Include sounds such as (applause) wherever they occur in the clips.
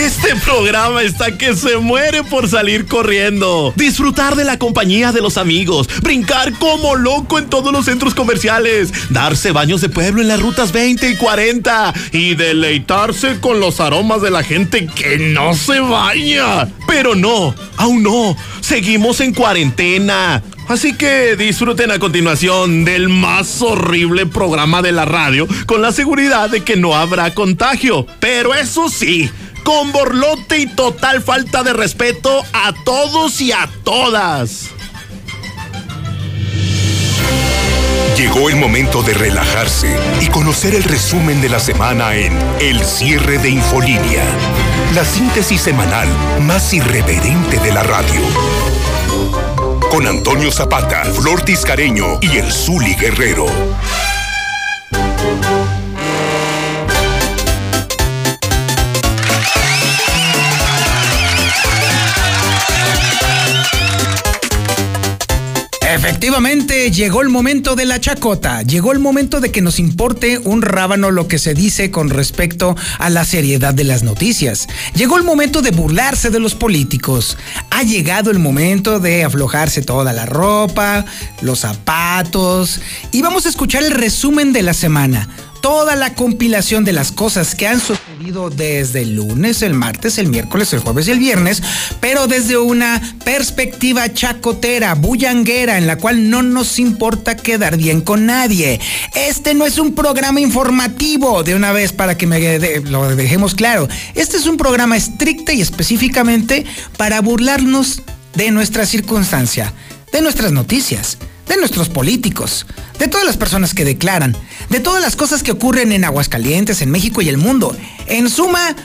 Este programa está que se muere por salir corriendo. Disfrutar de la compañía de los amigos. Brincar como loco en todos los centros comerciales. Darse baños de pueblo en las rutas 20 y 40. Y deleitarse con los aromas de la gente que no se baña. Pero no, aún no. Seguimos en cuarentena. Así que disfruten a continuación del más horrible programa de la radio con la seguridad de que no habrá contagio. Pero eso sí, con borlote y total falta de respeto a todos y a todas. Llegó el momento de relajarse y conocer el resumen de la semana en El cierre de Infolínea, la síntesis semanal más irreverente de la radio. Con Antonio Zapata, Flor Tiscareño y el Zuli Guerrero. Efectivamente, llegó el momento de la chacota, llegó el momento de que nos importe un rábano lo que se dice con respecto a la seriedad de las noticias. Llegó el momento de burlarse de los políticos. Ha llegado el momento de aflojarse toda la ropa, los zapatos y vamos a escuchar el resumen de la semana toda la compilación de las cosas que han sucedido desde el lunes, el martes, el miércoles, el jueves y el viernes, pero desde una perspectiva chacotera, bullanguera, en la cual no nos importa quedar bien con nadie. Este no es un programa informativo, de una vez para que me lo dejemos claro. Este es un programa estricto y específicamente para burlarnos de nuestra circunstancia, de nuestras noticias de nuestros políticos, de todas las personas que declaran, de todas las cosas que ocurren en Aguascalientes, en México y el mundo. En suma,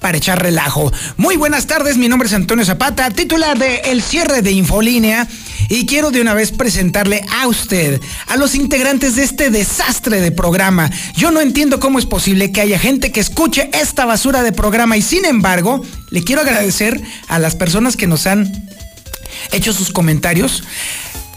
para echar relajo. Muy buenas tardes, mi nombre es Antonio Zapata, titular de El cierre de Infolínea. Y quiero de una vez presentarle a usted, a los integrantes de este desastre de programa. Yo no entiendo cómo es posible que haya gente que escuche esta basura de programa y sin embargo, le quiero agradecer a las personas que nos han hecho sus comentarios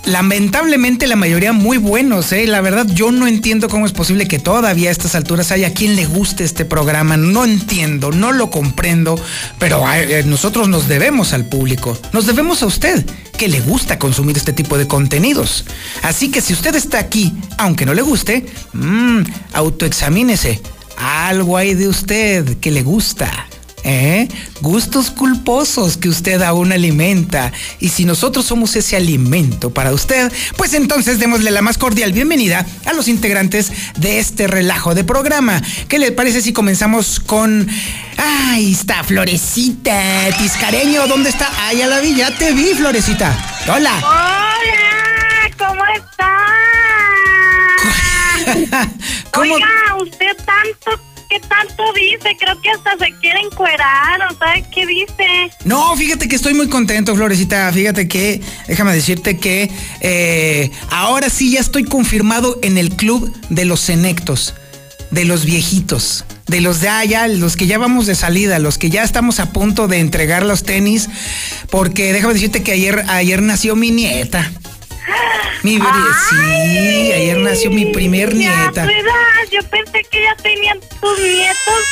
lamentablemente la mayoría muy buenos, ¿eh? La verdad, yo no entiendo cómo es posible que todavía a estas alturas haya quien le guste este programa. No entiendo, no lo comprendo, pero eh, nosotros nos debemos al público, nos debemos a usted, que le gusta consumir este tipo de contenidos. Así que si usted está aquí, aunque no le guste, mmm, autoexamínese. Algo hay de usted que le gusta. ¿Eh? Gustos culposos que usted aún alimenta. Y si nosotros somos ese alimento para usted, pues entonces démosle la más cordial bienvenida a los integrantes de este relajo de programa. ¿Qué le parece si comenzamos con... Ahí está, Florecita, Tiscareño, ¿dónde está? Ay, a la villa, te vi, Florecita. Hola. Hola, ¿cómo está? (laughs) ¿Cómo? Oiga, usted tanto ¿qué tanto dice? Creo que hasta se quiere encuerar, ¿o sabes qué dice? No, fíjate que estoy muy contento, Florecita. Fíjate que, déjame decirte que eh, ahora sí ya estoy confirmado en el club de los senectos, de los viejitos. De los de allá, los que ya vamos de salida, los que ya estamos a punto de entregar los tenis, porque déjame decirte que ayer, ayer nació mi nieta. Mi sí, ayer nació mi primer nieta. Yo pensé que ya tenían tus nietos.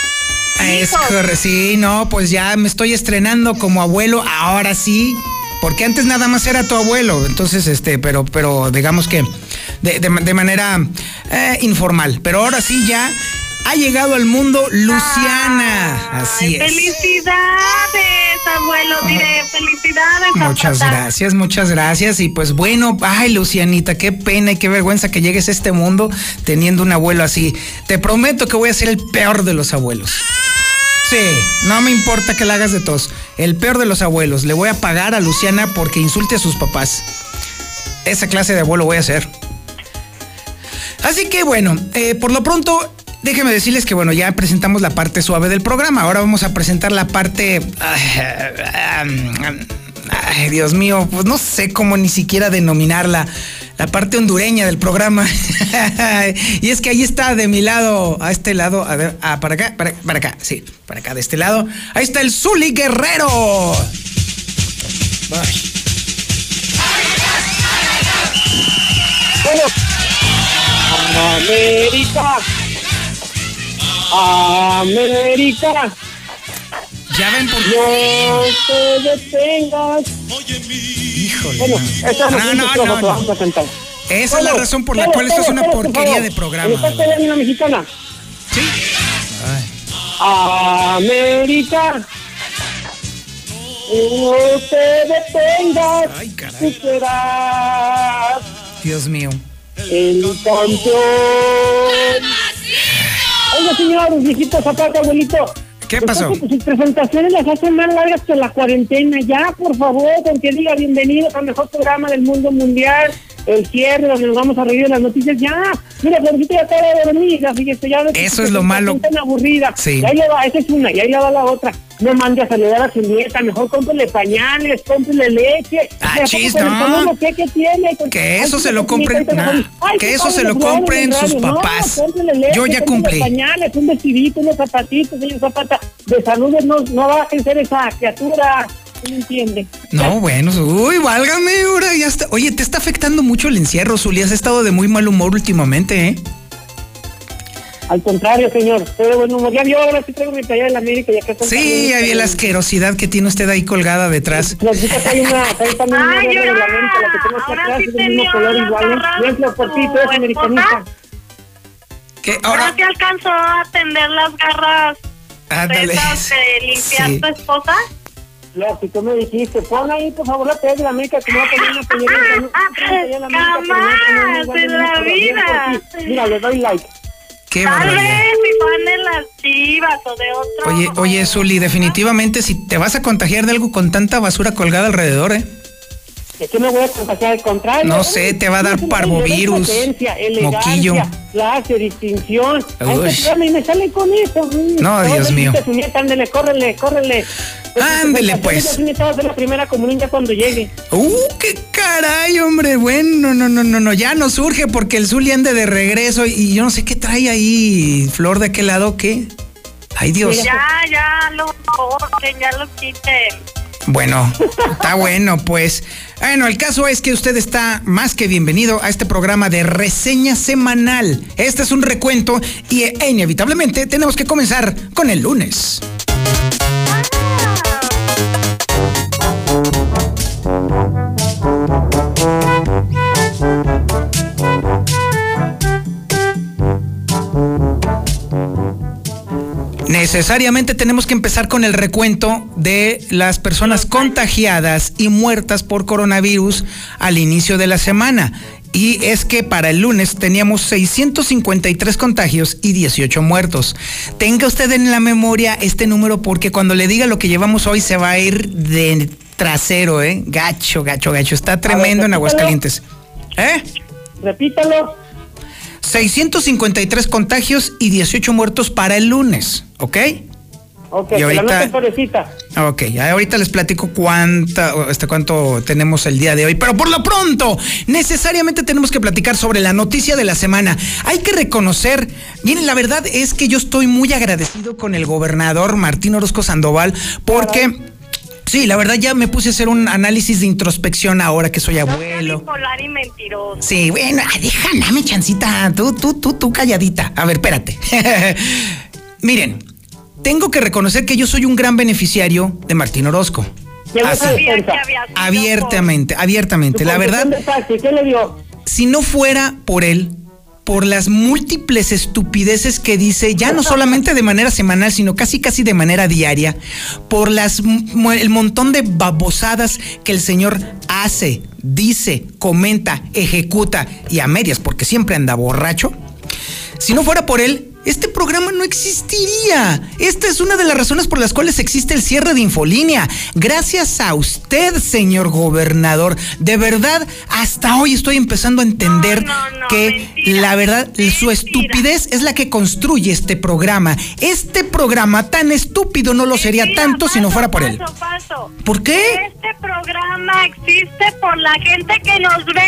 Es correcto, sí, no, pues ya me estoy estrenando como abuelo, ahora sí, porque antes nada más era tu abuelo, entonces, este, pero, pero digamos que de, manera eh, informal, pero ahora sí ya ha llegado al mundo Luciana. Así es. Felicidades, abuelo, diré, felicidades. Muchas gracias, muchas gracias. Y pues bueno, ay, Lucianita, qué pena y qué vergüenza que llegues a este mundo teniendo un abuelo así. Te prometo que voy a ser el peor de los abuelos. Sí, no me importa que la hagas de tos. El peor de los abuelos. Le voy a pagar a Luciana porque insulte a sus papás. Esa clase de abuelo voy a ser. Así que bueno, eh, por lo pronto Déjenme decirles que bueno, ya presentamos la parte suave del programa. Ahora vamos a presentar la parte. Ay, Dios mío, pues no sé cómo ni siquiera denominarla. La parte hondureña del programa. (laughs) y es que ahí está de mi lado, a este lado, a ah, para acá, para, acá, sí, para acá, de este lado. Ahí está el Zuli Guerrero. América. América. Ya ven por No te detengas. Híjole. Bueno, esa No, es no, no, no. vamos a cantar. Esa es la razón por la cual esto es una porquería de programa. ¿Está güey. de la mexicana? Sí. América. No te detengas. Ay, caray. Tú serás Dios mío. el campeón. Oiga, señor, viejito Zapata, abuelito. ¿Qué Usted pasó? que Sus presentaciones las hacen más largas que la cuarentena. Ya, por favor, con que diga bienvenidos al mejor programa del mundo mundial. El cierre, donde nos vamos a reír de las noticias. Ya, mira, Florcita ya acaba de dormir. ya, fíjese, ya ves Eso es lo malo. tan aburrida. Sí. Y ahí le va, esa es una, y ahí le va la otra. No mande a saludar a su nieta, mejor cómprele pañales, cómprele leche. Ah, chis, no. que- que tiene, con- Que eso se lo compren- nah, Ay, que eso se lo compren sus papás. leche, Yo ya cumplí. pañales, un vestidito, unos zapatitos, señor Zapata. De salud no, no va a ser esa criatura. ¿No entiende? No, bueno, uy, válgame, ahora ya está. Oye, te está afectando mucho el encierro, Zuli. Has estado de muy mal humor últimamente, ¿eh? Al contrario, señor. Estoy de buen humor. Ya vio, ahora sí traigo mi talla de la América. Ya que Sí, ya vi la asquerosidad que tiene usted ahí colgada detrás. (laughs) Florcita trae una, trae también una de la mente, la que tengo aquí Ahora atrás, sí es del mismo color igual. ¿eh? Bien, Flor, por ti, tú eres americanista. Que Ahora ahora, sí alcanzó a atender las garras ándale. de limpiar Sí. tu esposa. Flor, si tú me dijiste, pon ahí, por favor, la talla de la América, que me va a poner una playera (laughs) de la América, que Jamás en la vida. Mira, le doy like. Qué Tal barbaridad. vez si fan de las chivas o de otro. Oye, oye, Zuli, definitivamente si te vas a contagiar de algo con tanta basura colgada alrededor, ¿eh? ¿De qué me voy a contagiar? Al contrario. No sé, te va a dar parvovirus, moquillo. Clase, distinción. Ay, pues, y me sale con eso. mm. No, Dios mío. ándele, córrele, córrele. Pues, Ándele, pues, pues. hacer la primera comunión ya cuando llegue. ¡Uh, qué caray, hombre! Bueno, no, no, no, no, ya no surge porque el Zuli ande de regreso y yo no sé qué trae ahí, Flor, de aquel lado, ¿qué? Ay, Dios. Ya, ya lo corten, ya lo quiten. Bueno, está bueno, pues. Bueno, el caso es que usted está más que bienvenido a este programa de reseña semanal. Este es un recuento y eh, inevitablemente tenemos que comenzar con el lunes. Necesariamente tenemos que empezar con el recuento de las personas contagiadas y muertas por coronavirus al inicio de la semana. Y es que para el lunes teníamos 653 contagios y 18 muertos. Tenga usted en la memoria este número porque cuando le diga lo que llevamos hoy se va a ir de trasero, ¿eh? Gacho, gacho, gacho. Está tremendo en. Aguascalientes. ¿Eh? Repítalo. 653 contagios y 18 muertos para el lunes, ¿ok? Ok, Y ahorita- la florecita. Ok, ahorita les platico cuánta, este, cuánto tenemos el día de hoy. Pero por lo pronto, necesariamente tenemos que platicar sobre la noticia de la semana. Hay que reconocer, miren, la verdad es que yo estoy muy agradecido con el gobernador Martín Orozco Sandoval porque... Sí, la verdad ya me puse a hacer un análisis de introspección ahora que soy No seas abuelo. bipolar y mentiroso. Sí, bueno, déjame, dame chancita. Tú, tú, tú, tú calladita. A ver, espérate. (laughs) Miren, tengo que reconocer que yo soy un gran beneficiario de Martín Orozco. Así. Abiertamente, abiertamente. La verdad, si no fuera por él, por las múltiples estupideces que dice, ya no solamente de manera semanal, sino casi casi de manera diaria, por las el montón de babosadas que el señor hace, dice, comenta, ejecuta y a medias, porque siempre anda borracho. Si no fuera por él, este programa no existiría. Esta es una de las razones por las cuales existe el cierre de Infolínea. Gracias a usted, señor gobernador. De verdad, hasta hoy estoy empezando a entender No, no, no, que mentira, la verdad, su estupidez es la que construye este programa. Este programa tan estúpido no lo sería Mentira, tanto si no fuera por él. ¿Por qué? Este programa existe por la gente que nos ve.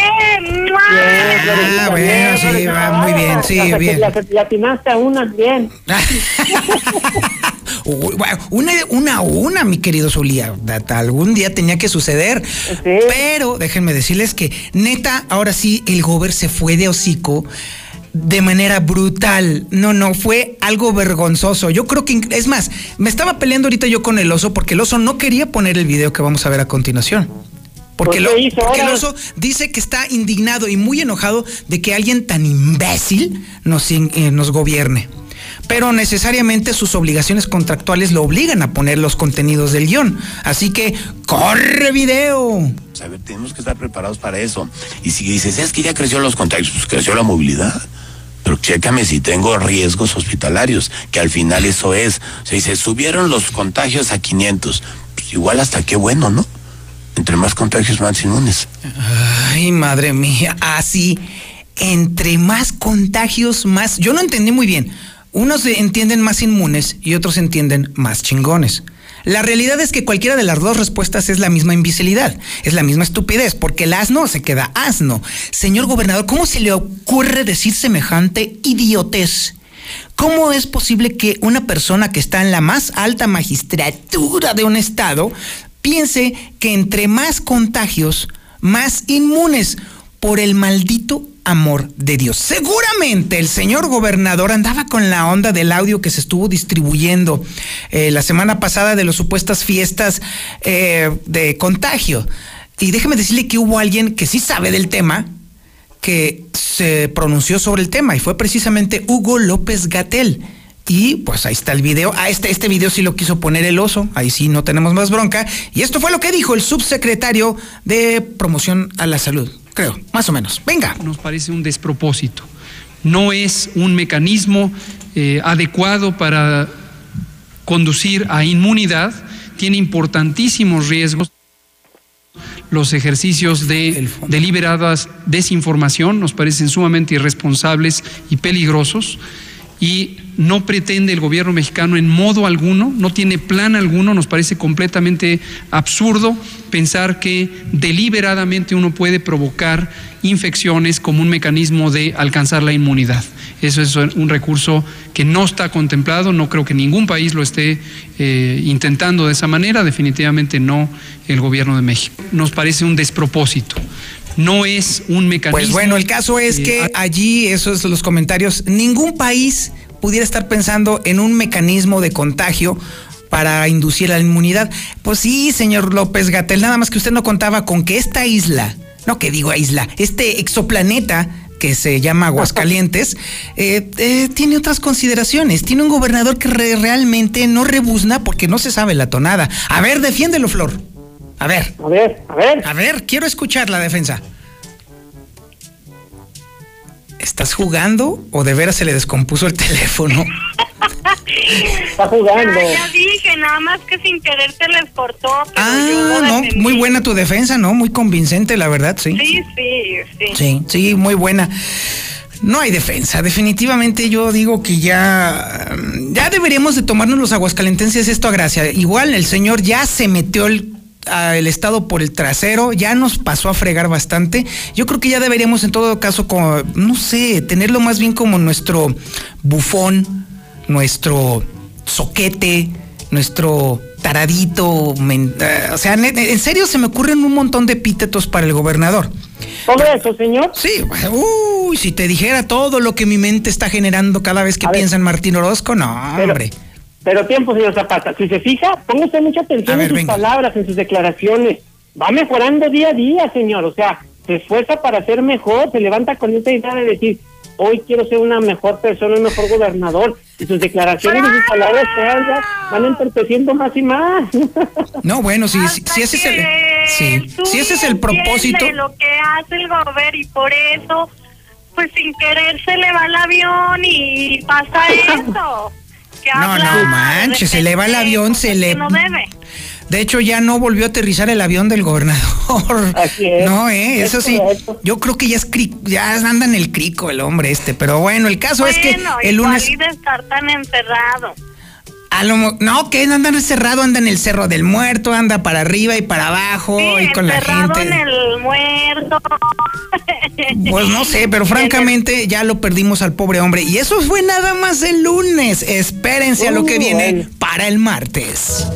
Ah, bueno, sí, va muy bien, sí, La- bien. la- la atinaste a una, bien. (laughs) Una, una a una, mi querido. Hasta Algún día tenía que suceder. Pero déjenme decirles que, neta, ahora sí, el gober se fue de hocico. de manera brutal. No, no, fue algo vergonzoso. Yo creo que, es más, me estaba peleando ahorita yo con el oso porque el oso no quería poner el video que vamos a ver a continuación. Porque, lo, porque el oso dice que está indignado y muy enojado de que alguien tan imbécil nos, eh, nos gobierne pero necesariamente sus obligaciones contractuales lo obligan a poner los contenidos del guion. Así que, ¡corre video! A ver, tenemos que estar preparados para eso. Y si dices, es que ya creció los contagios, pues creció la movilidad. Pero chécame si tengo riesgos hospitalarios, que al final eso es. O sea, se subieron los contagios a 500. Pues igual hasta qué bueno, ¿no? Entre más contagios, más inmunes. Ay, madre mía, así. Entre más contagios, más... Yo no entendí muy bien. Unos entienden más inmunes y otros entienden más chingones. La realidad es que cualquiera de las dos respuestas es la misma imbecilidad, es la misma estupidez, porque el asno se queda asno. Señor gobernador, ¿cómo se le ocurre decir semejante idiotez? ¿Cómo es posible que una persona que está en la más alta magistratura de un estado piense que entre más contagios, más inmunes por el maldito amor de Dios. Seguramente el señor gobernador andaba con la onda del audio que se estuvo distribuyendo eh, la semana pasada de las supuestas fiestas eh, de contagio. Y déjeme decirle que hubo alguien que sí sabe del tema, que se pronunció sobre el tema y fue precisamente Hugo López Gatel. Y pues ahí está el video. Ah, este, este video sí lo quiso poner el oso. Ahí sí no tenemos más bronca. Y esto fue lo que dijo el subsecretario de Promoción a la Salud creo, más o menos. Venga. Nos parece un despropósito. No es un mecanismo eh, adecuado para conducir a inmunidad, tiene importantísimos riesgos. Los ejercicios de deliberadas desinformación nos parecen sumamente irresponsables y peligrosos y no pretende el gobierno mexicano en modo alguno, no tiene plan alguno, nos parece completamente absurdo pensar que deliberadamente uno puede provocar infecciones como un mecanismo de alcanzar la inmunidad. Eso es un recurso que no está contemplado, no creo que ningún país lo esté eh, intentando de esa manera, definitivamente no el gobierno de México. Nos parece un despropósito no es un mecanismo. Pues bueno, el caso es que allí, esos son los comentarios, ningún país pudiera estar pensando en un mecanismo de contagio para inducir la inmunidad. Pues sí, señor López Gatel, nada más que usted no contaba con que esta isla, no que digo isla, este exoplaneta que se llama Aguascalientes, (laughs) eh, eh, tiene otras consideraciones. Tiene un gobernador que realmente no rebuzna porque no se sabe la tonada. A ver, defiéndelo, Flor. A ver. A ver, a ver. A ver, quiero escuchar la defensa. ¿Estás jugando o de veras se le descompuso el (laughs) teléfono? Está jugando. ya dije, nada más que sin querer se les cortó. ah, no, muy buena tu defensa, ¿no? Muy convincente, la verdad, sí. Sí, sí, sí. Sí, sí, muy buena. No hay defensa, definitivamente yo digo que ya ya deberíamos de tomarnos los aguascalentenses esto a gracia. Igual el señor ya se metió el el Estado por el trasero, ya nos pasó a fregar bastante. Yo creo que ya deberíamos en todo caso, como, no sé, tenerlo más bien como nuestro bufón, nuestro soquete, nuestro taradito, eh, o sea, en serio se me ocurren un montón de epítetos para el gobernador. ¿Todo eso, señor? Sí, uy, si te dijera todo lo que mi mente está generando cada vez que piensa en Martín Orozco, no, hombre. Pero tiempo, señor Zapata. Si se fija, póngase mucha atención en sus palabras, en sus declaraciones. Va mejorando día a día, señor. O sea, se esfuerza para ser mejor, se levanta con esta idea de decir, hoy quiero ser una mejor persona, un mejor gobernador. Y sus declaraciones y sus palabras van entorpeciendo más y más. No, bueno, si, si, ese es el, sí, si ese es el propósito. lo que hace el gobierno y por eso, pues sin querer se le va el avión y pasa (laughs) eso no, no manches, se le va el avión, se le... No debe. De hecho, ya no volvió a aterrizar el avión del gobernador. Así es. No, eh, eso sí. Yo creo que ya es ya anda en el crico el hombre este, pero bueno, el caso es que el lunes de estar tan encerrado no, que anda encerrado, anda en el Cerro del Muerto, anda para arriba y para abajo y con la gente. en el muerto. (laughs) Pues no sé, pero (laughs) francamente ya lo perdimos al pobre hombre. Y eso fue nada más el lunes. Espérense a lo que viene para el martes.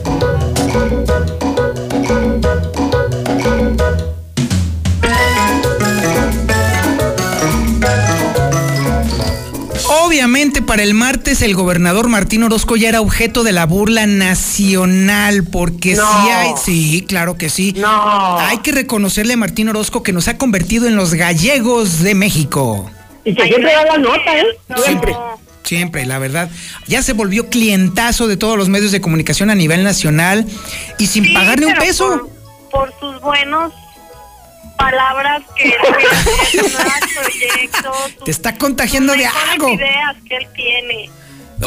Obviamente para el martes el gobernador Martín Orozco ya era objeto de la burla nacional, porque No. sí hay, sí, claro que sí. No. Hay que reconocerle a Martín Orozco que nos ha convertido en los gallegos de México. Y que siempre da la nota, ¿eh? Siempre. Siempre, la verdad. Ya se volvió clientazo de todos los medios de comunicación a nivel nacional y sin Sí, pagarle un peso. Por, por sus buenos palabras que proyectos. (laughs) Te está contagiando de algo. ideas que él tiene.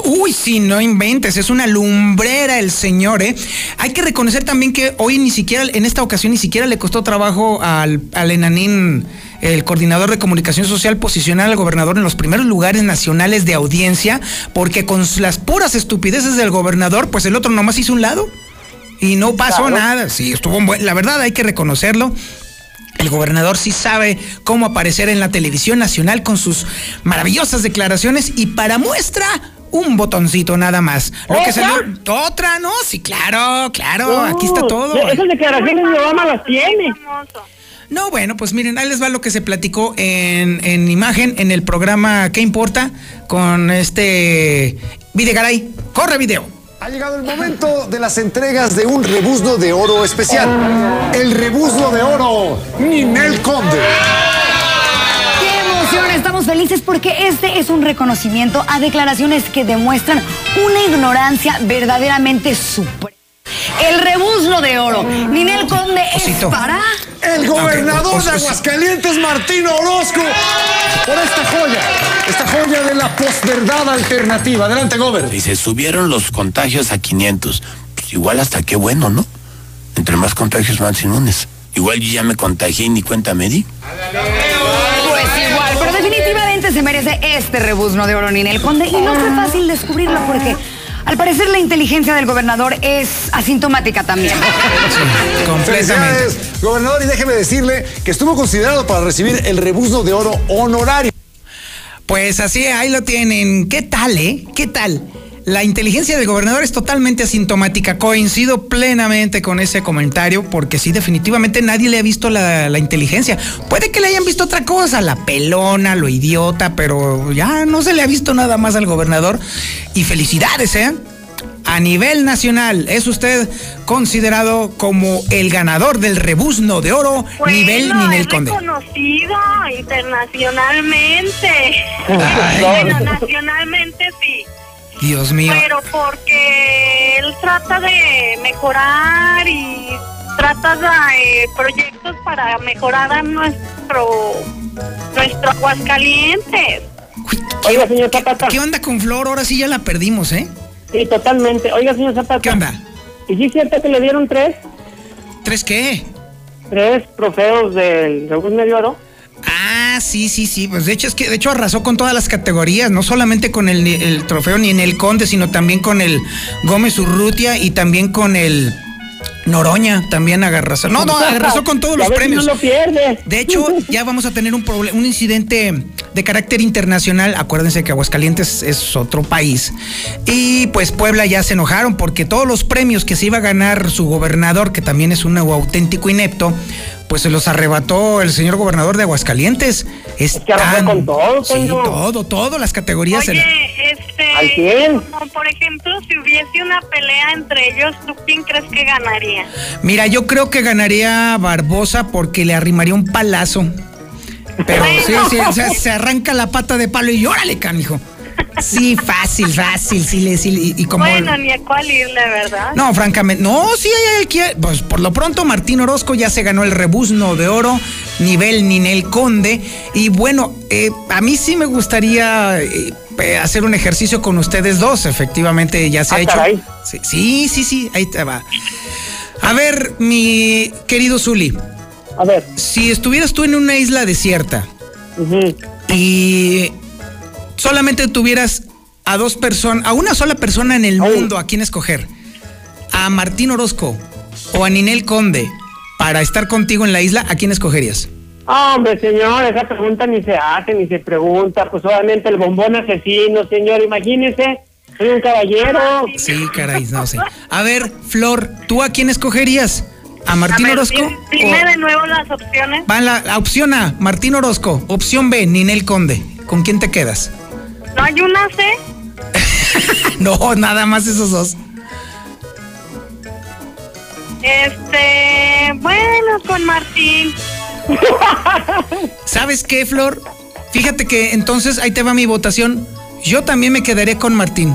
Uy, sí, no inventes, es una lumbrera el señor, ¿eh? Hay que reconocer también que hoy ni siquiera, en esta ocasión, ni siquiera le costó trabajo al, al enanín, el coordinador de comunicación social, posicionar al gobernador en los primeros lugares nacionales de audiencia, porque con las puras estupideces del gobernador, pues el otro nomás hizo un lado y no pasó Claro. nada. Sí, estuvo en buen- la verdad hay que reconocerlo. El gobernador sí sabe cómo aparecer en la televisión nacional con sus maravillosas declaraciones y para muestra un botoncito nada más. Lo que ¿Otra? salió otra, ¿no? Sí, claro, claro, aquí está todo. Esas declaraciones mi mamá las tiene. No, bueno, pues miren, ahí les va lo que se platicó en, en imagen en el programa ¿Qué importa? con este Videgaray. Corre video. Ha llegado el momento de las entregas de un rebuzno de oro especial. El rebuzno de oro Ninel Conde. ¡Qué emoción! Estamos felices porque este es un reconocimiento a declaraciones que demuestran una ignorancia verdaderamente suprema. El rebuzno de oro. Ninel Conde es Osito. para... El gobernador de Aguascalientes, Martín Orozco. Por esta joya. Esta joya de la posverdad alternativa. Adelante, Gober. Dice, subieron los contagios a 500. Pues igual hasta qué bueno, ¿no? Entre más contagios, más inmunes. Igual yo ya me contagié y ni cuenta me di. Pues igual, pero definitivamente se merece este rebuzno de oro Ninel Conde y no fue fácil descubrirlo porque al parecer la inteligencia del gobernador es asintomática también. Completamente. Felicidades, gobernador. Y déjeme decirle que estuvo considerado para recibir el rebuzno de oro honorario. Pues así, ahí lo tienen. ¿Qué tal, eh? ¿Qué tal? La inteligencia del gobernador es totalmente asintomática. Coincido plenamente con ese comentario porque sí, definitivamente nadie le ha visto la, la inteligencia. Puede que le hayan visto otra cosa, la pelona, lo idiota, pero ya no se le ha visto nada más al gobernador. Y felicidades, ¿eh? A nivel nacional, es usted considerado como el ganador del rebuzno de oro Bueno, nivel Ninel es Conde. reconocido internacionalmente. Bueno, nacionalmente sí. Dios mío. Pero porque él trata de mejorar y trata de eh, proyectos para mejorar a nuestro nuestro Aguascalientes. Oiga, señor Zapata. ¿Qué onda con Flor? Ahora sí ya la perdimos, ¿eh? Sí, totalmente. Oiga, señor Zapata. ¿Qué onda? ¿Y sí es cierto que le dieron tres? ¿Tres qué? Tres trofeos del Rebuzno de Oro. Ah, sí, sí, sí. Pues de hecho es que de hecho arrasó con todas las categorías, no solamente con el, el trofeo ni en el Conde, sino también con el Gómez Urrutia y también con el Noroña, también agarró. No, no, arrasó con todos (laughs) los premios. no lo pierde. De hecho, ya vamos a tener un un incidente de carácter internacional. Acuérdense que Aguascalientes es otro país. Y pues Puebla ya se enojaron porque todos los premios que se iba a ganar su gobernador, que también es un auténtico inepto, pues se los arrebató el señor gobernador de Aguascalientes. Es que arrasó tan- con todo, Sí, todo, todo, las categorías. se la- Oye, este, ¿Al cien? como por ejemplo, si hubiese una pelea entre ellos, ¿tú quién crees que ganaría? Mira, yo creo que ganaría Barbosa porque le arrimaría un palazo. Pero sí, sí, o sea, se arranca la pata de palo y órale, canijo. Sí, fácil, fácil, sí, le- sí, y, y como... Bueno, ni a cuál irle, ¿verdad? No, francamente, no, sí hay el que... Pues por lo pronto Martín Orozco ya se ganó el rebuzno de oro, nivel Ninel Conde. Y bueno, eh, a mí sí me gustaría eh, hacer un ejercicio con ustedes dos, efectivamente ya se Ah, ha hecho. caray. Sí, sí, sí, sí, ahí te va. A ver, mi querido Zuli, A ver. si estuvieras tú en una isla desierta y solamente tuvieras a dos personas, a una sola persona en el Ay. mundo a quien escoger, a Martín Orozco o a Ninel Conde para estar contigo en la isla, ¿a quién escogerías? Hombre, señor, esa pregunta ni se hace, ni se pregunta. Pues obviamente el bombón asesino, señor, imagínese. Soy un caballero. Sí, caray, no sé. A ver, Flor, ¿tú a quién escogerías? ¿A A Martín ver, Orozco? di- dime o- de nuevo las opciones. Va la, la opción A, Martín Orozco. Opción B, Ninel Conde. ¿Con quién te quedas? ¿No hay una C? no, nada más esos dos. Este, bueno, con Martín. (laughs) ¿Sabes qué, Flor? Fíjate que entonces ahí te va mi votación. Yo también me quedaré con Martín.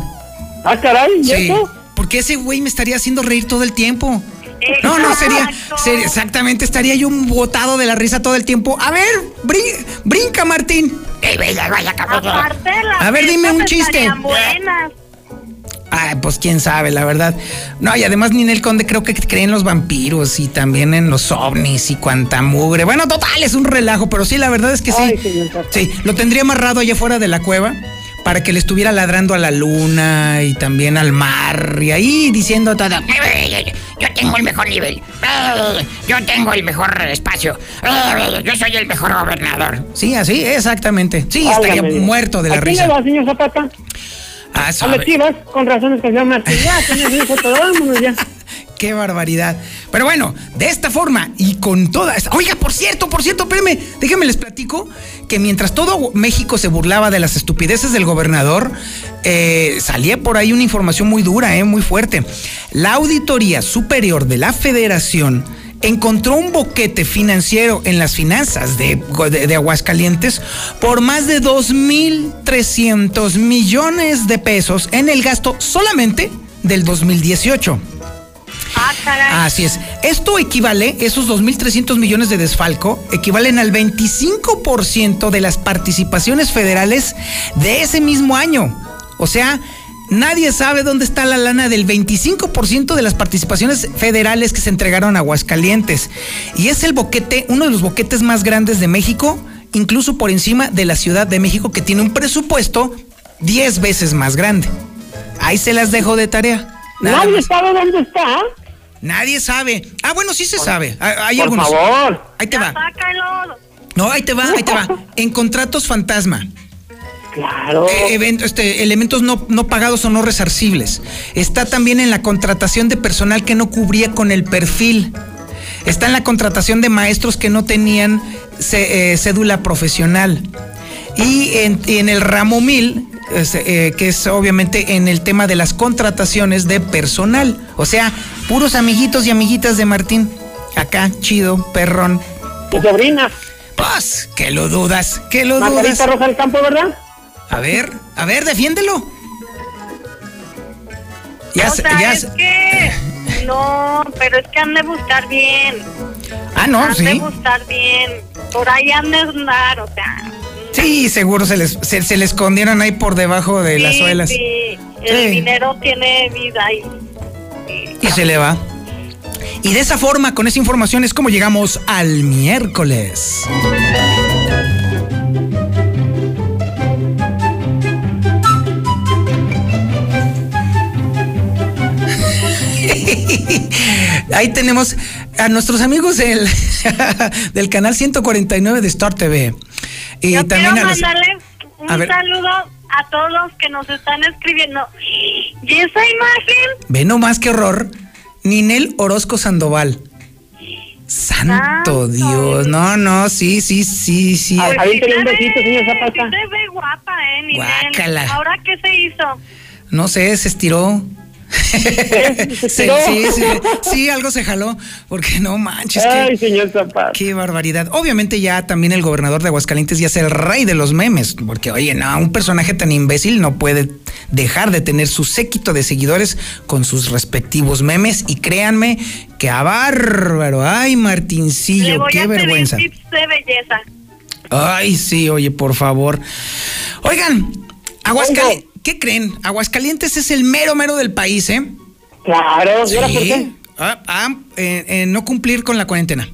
Ah, caray, ¿y Sí, eso? porque ese güey me estaría haciendo reír todo el tiempo. No, no, sería, sería- exactamente, estaría yo un botado de la risa todo el tiempo. A ver, brin- brinca, Martín. Aparte, A ver, dime un chiste. buenas. Ay, pues quién sabe, la verdad. No, y además Ninel Conde creo que cree en los vampiros y también en los ovnis y cuanta mugre. Bueno, total, es un relajo, pero sí, la verdad es que sí. Ay. Sí, lo tendría amarrado allá afuera de la cueva para que le estuviera ladrando a la luna y también al mar y ahí diciendo todo. Yo tengo el mejor nivel. Yo tengo el mejor espacio. Yo soy el mejor gobernador. Sí, así, exactamente. Sí, estaría muerto de la ¿A quién le risa. va, señor Zapata? Ah, A las chivas, con razones que se llama Martín. Ya, señor, Zapata, vámonos ya. Qué barbaridad. Pero bueno, de esta forma y con toda esta... Oiga, por cierto, por cierto, espérenme, déjenme les platico que mientras todo México se burlaba de las estupideces del gobernador, eh, salía por ahí una información muy dura, eh, muy fuerte. La Auditoría Superior de la Federación encontró un boquete financiero en las finanzas de, de- Aguascalientes por más de 2.300 millones de pesos en el gasto solamente del 2018. Ah, caray. Así es. Esto equivale, esos 2.300 millones de desfalco, equivalen al 25% de las participaciones federales de ese mismo año. O sea, nadie sabe dónde está la lana del 25% de las participaciones federales que se entregaron a Aguascalientes. Y es el boquete, uno de los boquetes más grandes de México, incluso por encima de la Ciudad de México, que tiene un presupuesto 10 veces más grande. Ahí se las dejo de tarea. Nada Nadie más. sabe dónde está. Nadie sabe. Ah, bueno, sí se sabe. Hay, hay Por algunos. favor. Ahí te va. Sácalo. No, ahí te va, ahí te va. (laughs) En contratos fantasma. Claro. Eh, event- este, elementos no, no pagados o no resarcibles. Está también en la contratación de personal que no cubría con el perfil. Está en la contratación de maestros que no tenían eh, cédula profesional. Y en, y en el ramo 1000, es, eh, que es obviamente en el tema de las contrataciones de personal. O sea, puros amiguitos y amiguitas de Martín. Acá, chido, perrón. Tu sobrina. Pues, que lo dudas, que lo dudas. Margarita Rosa del Campo, ¿verdad? A ver, a ver, defiéndelo. Ya, o sea, ya es sé- que... No, pero es que han de buscar bien. Ah, no, han de sí. buscar bien. Por ahí han de andar, o sea... Sí, seguro se les, se, se le escondieron ahí por debajo de las sí, suelas. sí, el Sí. dinero tiene vida y... Y se le va. Y de esa forma, con esa información, es como llegamos al miércoles. (laughs) Ahí tenemos a nuestros amigos del, (laughs) del canal 149 de Star TV. Y Yo también quiero a los- mandarle un A saludo a todos los que nos están escribiendo. ¿Y esa imagen? Ve nomás qué horror. Ninel Orozco Sandoval. Santo Dios. No, no, sí, sí, sí, sí. Pues Ahí sí te un se besito, ve- señor sí Zapata. se ve guapa, ¿eh, Ninel? Guácala. ¿Ahora qué se hizo? No sé, se estiró. ¿Se (laughs) Sí, sí, sí, sí, algo se jaló. Porque no manches, Ay, qué, señor Zapata. qué barbaridad. Obviamente ya también el gobernador de Aguascalientes ya es el rey de los memes. Porque, oye, no, un personaje tan imbécil no puede dejar de tener su séquito de seguidores con sus respectivos memes. Y créanme que a bárbaro. Ay, Le Martincillo, voy qué a vergüenza. pedir tips de belleza. Ay, sí, oye, por favor. Oigan, Aguascalientes. ¿Qué creen? Aguascalientes es el mero mero del país, ¿eh? Claro, ¿y ahora por qué? Ah, ah, eh, eh, no cumplir con la cuarentena.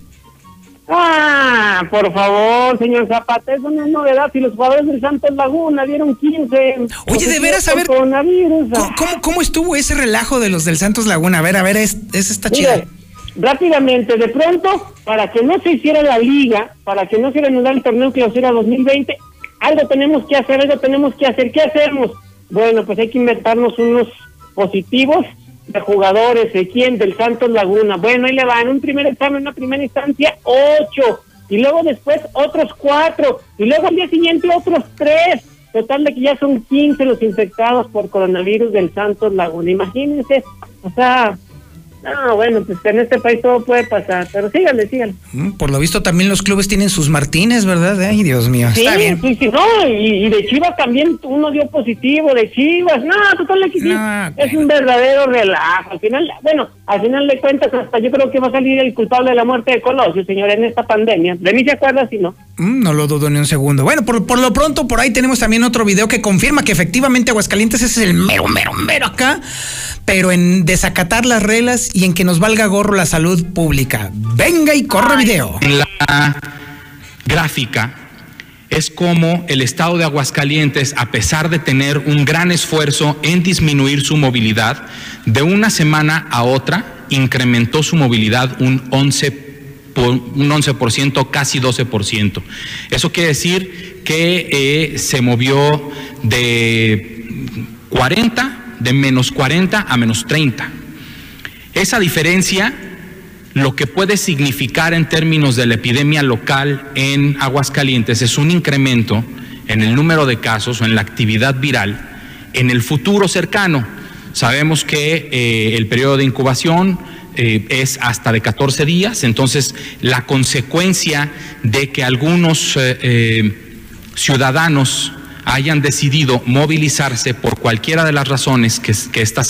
Ah, por favor, señor Zapata, eso no es novedad. Si los jugadores del Santos Laguna dieron 15. Oye, de veras, a ver, Coronavirus. ¿Cómo, cómo, cómo estuvo ese relajo de los del Santos Laguna? A ver, a ver, es, es esta chida. Mire, rápidamente, de pronto, para que no se hiciera la liga, para que no se reanudara el torneo clausura 2020, algo tenemos que hacer, algo tenemos que hacer. ¿Qué hacemos? Bueno, pues hay que inventarnos unos positivos de jugadores. ¿De quién? Del Santos Laguna. Bueno, ahí le van. Un primer examen, una primera instancia, ocho. Y luego después otros cuatro. Y luego al día siguiente otros tres. Total de que ya son 15 los infectados por coronavirus del Santos Laguna. Imagínense, o sea, no, bueno, pues en este país todo puede pasar, pero síganle, síganle. Mm, Por lo visto también los clubes tienen sus Martínez, ¿verdad? Ay, Dios mío. Sí, Está bien. sí, sí, no, y, y de Chivas también uno dio positivo, de Chivas, no, total sí, No, es un verdadero relajo. Al final, bueno, al final de cuentas, hasta yo creo que va a salir el culpable de la muerte de Colosio, señor, en esta pandemia. De mí se acuerda si no. Mm, No lo dudo ni un segundo. Bueno, por, por lo pronto, por ahí tenemos también otro video que confirma que efectivamente Aguascalientes es el mero, mero, mero acá, pero en desacatar las reglas y en que nos valga gorro la salud pública. Venga y corre video. En la gráfica es como el estado de Aguascalientes, a pesar de tener un gran esfuerzo en disminuir su movilidad, de una semana a otra incrementó su movilidad un 11 por- un 11%, casi 12%. Eso quiere decir que eh, se movió de 40, de menos 40 a menos 30. Esa diferencia, lo que puede significar en términos de la epidemia local en Aguascalientes es un incremento en el número de casos o en la actividad viral en el futuro cercano. Sabemos que eh, el periodo de incubación eh, es hasta de 14 días, entonces la consecuencia de que algunos eh, ciudadanos hayan decidido movilizarse por cualquiera de las razones que, que esta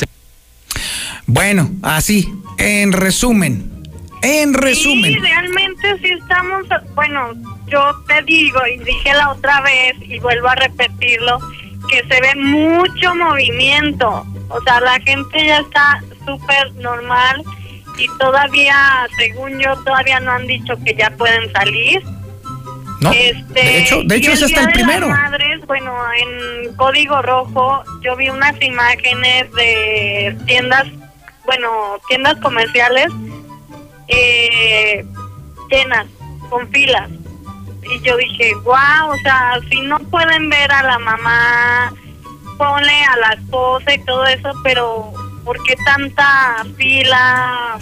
Bueno, así, en resumen, en resumen. Sí, realmente sí estamos, bueno, yo te digo y dije la otra vez y vuelvo a repetirlo, que se ve mucho movimiento. O sea, la gente ya está súper normal y todavía, según yo, todavía no han dicho que ya pueden salir. No, Este, de hecho, de hecho es hasta el primero. Madres, bueno, en Código Rojo yo vi unas imágenes de tiendas, bueno, tiendas comerciales eh, llenas, con filas. Y yo dije, wow, o sea, si no pueden ver a la mamá, ponle a la esposa y todo eso, pero ¿por qué tanta fila?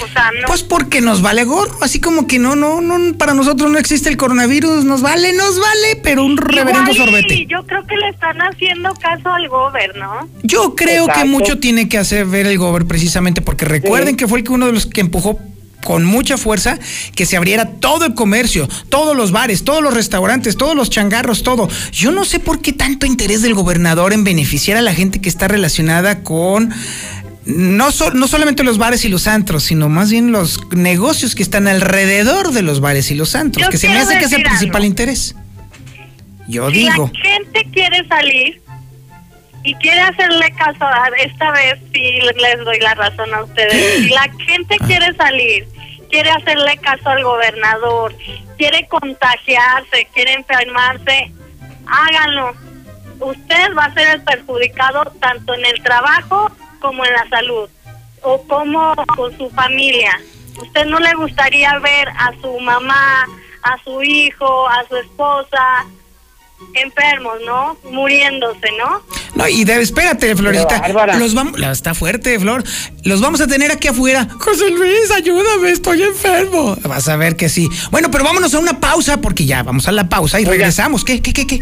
O sea, no. Pues porque nos vale gorro, así como que no, no, no, para nosotros no existe el coronavirus, nos vale, nos vale, pero un reverendo Igual y sorbete. Yo creo que le están haciendo caso al gobierno. Yo creo Exacto. que mucho tiene que hacer ver el gobierno precisamente porque recuerden que fue el que uno de los que empujó con mucha fuerza que se abriera todo el comercio, todos los bares, todos los restaurantes, todos los changarros, todo. Yo no sé por qué tanto interés del gobernador en beneficiar a la gente que está relacionada con no, so- no solamente los bares y los antros, sino más bien los negocios que están alrededor de los bares y los antros, Yo que se me hace que es el principal algo. interés. Yo si digo. la gente quiere salir y quiere hacerle caso, a- esta vez sí les doy la razón a ustedes. Si la (laughs) gente Ah. quiere salir, quiere hacerle caso al gobernador, quiere contagiarse, quiere enfermarse, háganlo. Usted va a ser el perjudicado tanto en el trabajo como en la salud o como con su familia. ¿Usted no le gustaría ver a su mamá, a su hijo, a su esposa enfermos, ¿no? Muriéndose, ¿no? No, y de, espérate, Florita. Los vamos, la- está fuerte, Flor. Los vamos a tener aquí afuera. José Luis, ayúdame, estoy enfermo. Vas a ver que sí. Bueno, pero vámonos a una pausa, porque ya vamos a la pausa y Oiga. regresamos. ¿Qué, qué, qué, qué?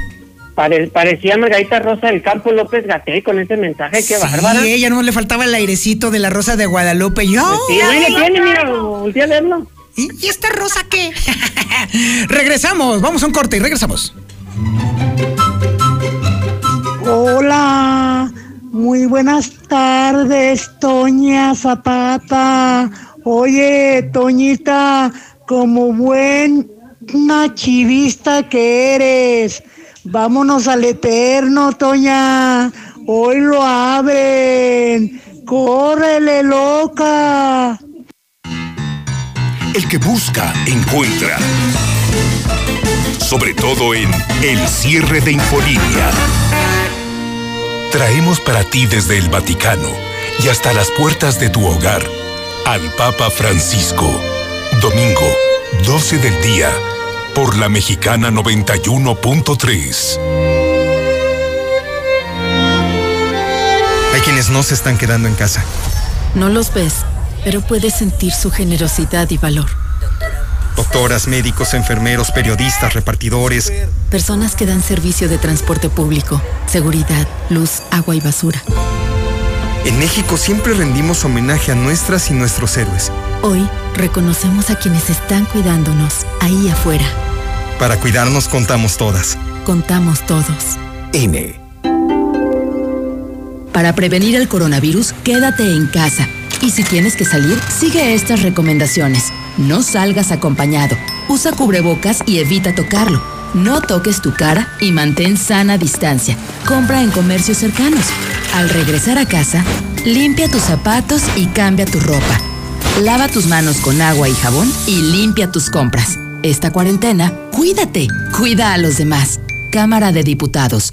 Pare- parecía Margarita Rosa del Campo López Gatell con ese mensaje, qué bárbara. Sí, ella no le faltaba el airecito de la rosa de Guadalupe. Yo. Sí, ahí lo tiene, mira, volteé a verlo. ¿Y, y esta rosa qué? (laughs) regresamos, vamos a un corte y regresamos. Hola, muy buenas tardes, Toña Zapata. Oye, Toñita, como buena chivista que eres, vámonos al eterno, Toña. Hoy lo abren. Córrele, loca. El que busca, encuentra. Sobre todo en El cierre de Infolínea. Traemos para ti desde el Vaticano y hasta las puertas de tu hogar al Papa Francisco. Domingo, 12 del día, por la Mexicana 91.3. Hay quienes no se están quedando en casa. No los ves, pero puedes sentir su generosidad y valor. Doctoras, médicos, enfermeros, periodistas, repartidores. Personas que dan servicio de transporte público, seguridad, luz, agua y basura. En México siempre rendimos homenaje a nuestras y nuestros héroes. Hoy reconocemos a quienes están cuidándonos ahí afuera. Para cuidarnos contamos todas. Contamos todos. INE. Para prevenir el coronavirus, quédate en casa. Y si tienes que salir, sigue estas recomendaciones. No salgas acompañado. Usa cubrebocas y evita tocarlo. No toques tu cara y mantén sana distancia. Compra en comercios cercanos. Al regresar a casa, limpia tus zapatos y cambia tu ropa. Lava tus manos con agua y jabón y limpia tus compras. Esta cuarentena, cuídate, cuida a los demás. Cámara de Diputados.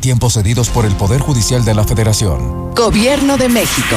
Tiempos cedidos por el Poder Judicial de la Federación. Gobierno de México.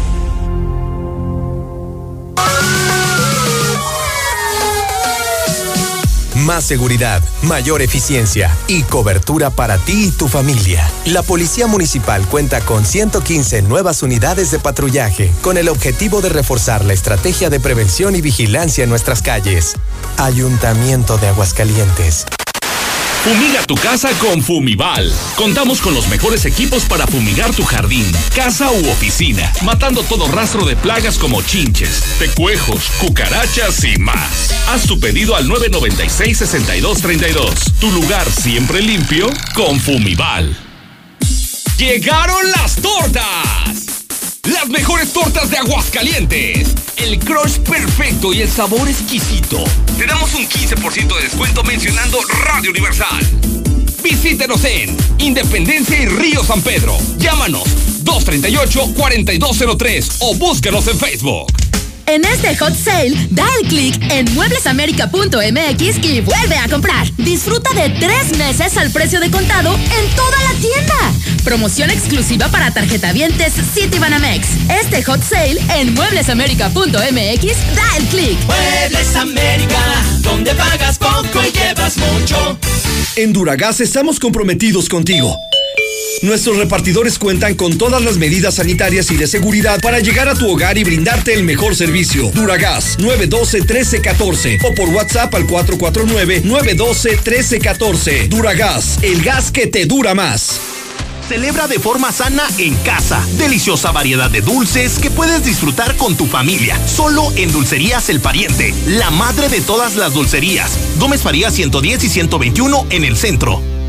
Más seguridad, mayor eficiencia y cobertura para ti y tu familia. La Policía Municipal cuenta con 115 nuevas unidades de patrullaje con el objetivo de reforzar la estrategia de prevención y vigilancia en nuestras calles. Ayuntamiento de Aguascalientes. Fumiga tu casa con Fumival. Contamos con los mejores equipos para fumigar tu jardín, casa u oficina, matando todo rastro de plagas como chinches, tecuejos, cucarachas y más. Haz tu pedido al 996-6232. Tu lugar siempre limpio con Fumival. ¡Llegaron las tortas! Las mejores tortas de Aguascalientes. El crush perfecto y el sabor exquisito. Te damos un 15% de descuento mencionando Radio Universal. Visítenos en Independencia y Río San Pedro. Llámanos 238-4203 o búscanos en Facebook. En este hot sale, da el clic en mueblesamerica.mx y vuelve a comprar. Disfruta de tres meses al precio de contado en toda la tienda. Promoción exclusiva para tarjetavientes Citibanamex. Este hot sale en mueblesamerica.mx, da el clic. Muebles América, donde pagas poco y llevas mucho. En Duragas estamos comprometidos contigo. Nuestros repartidores cuentan con todas las medidas sanitarias y de seguridad para llegar a tu hogar y brindarte el mejor servicio. Duragas 912-1314 o por WhatsApp al 449-912-1314. Duragas, el gas que te dura más. Celebra de forma sana en casa. Deliciosa variedad de dulces que puedes disfrutar con tu familia. Solo en Dulcerías El Pariente, la madre de todas las dulcerías. Gómez Farías 110 y 121 en el centro.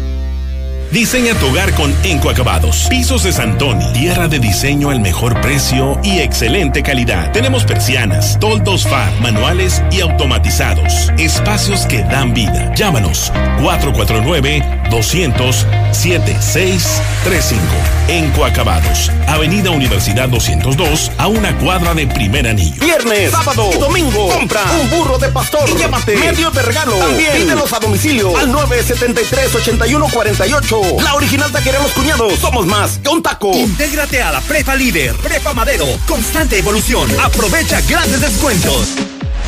Diseña tu hogar con Enco Acabados. Pisos de Santoni. Tierra de diseño al mejor precio y excelente calidad. Tenemos persianas, toldos FAR, manuales y automatizados. Espacios que dan vida. Llámanos 449-200-7635. Enco Acabados. Avenida Universidad 202 a una cuadra de primer anillo. Viernes, sábado y domingo. Compra un burro de pastor. Y llévate medio de regalo. También pídelos a domicilio al 973-8148. La original taquería Los Cuñados. Somos más que un taco. Intégrate a la Prepa Líder, Prepa Madero. Constante evolución. Aprovecha grandes descuentos.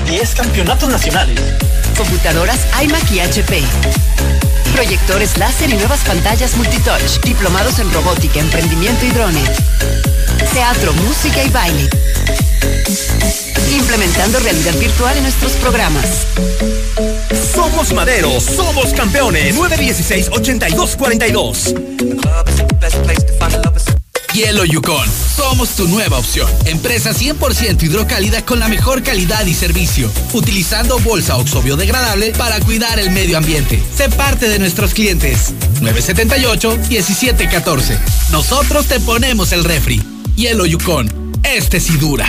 10 campeonatos nacionales. Computadoras iMac y HP. Proyectores láser y nuevas pantallas multitouch. Diplomados en robótica, emprendimiento y drones. Teatro, música y baile. Implementando realidad virtual en nuestros programas. Somos Madero, somos campeones. 916-8242. Hielo Yukon. Somos tu nueva opción. Empresa 100% hidrocálida con la mejor calidad y servicio. Utilizando bolsa oxo biodegradable para cuidar el medio ambiente. Sé parte de nuestros clientes. 978-1714. Nosotros te ponemos el refri. Hielo Yukon. Este sí dura.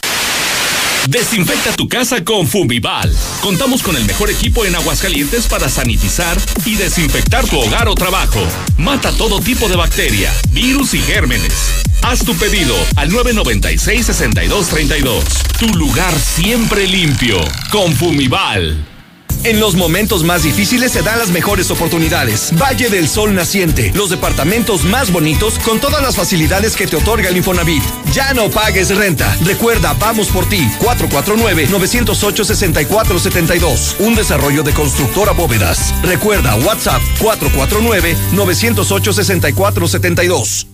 Desinfecta tu casa con Fumival. Contamos con el mejor equipo en Aguascalientes para sanitizar y desinfectar tu hogar o trabajo. Mata todo tipo de bacteria, virus y gérmenes. Haz tu pedido al 996-6232. Tu lugar siempre limpio con Fumival. En los momentos más difíciles se dan las mejores oportunidades. Valle del Sol Naciente, los departamentos más bonitos con todas las facilidades que te otorga el Infonavit. Ya no pagues renta. Recuerda, vamos por ti. 449-908-6472. Un desarrollo de constructora bóvedas. Recuerda, WhatsApp 449-908-6472.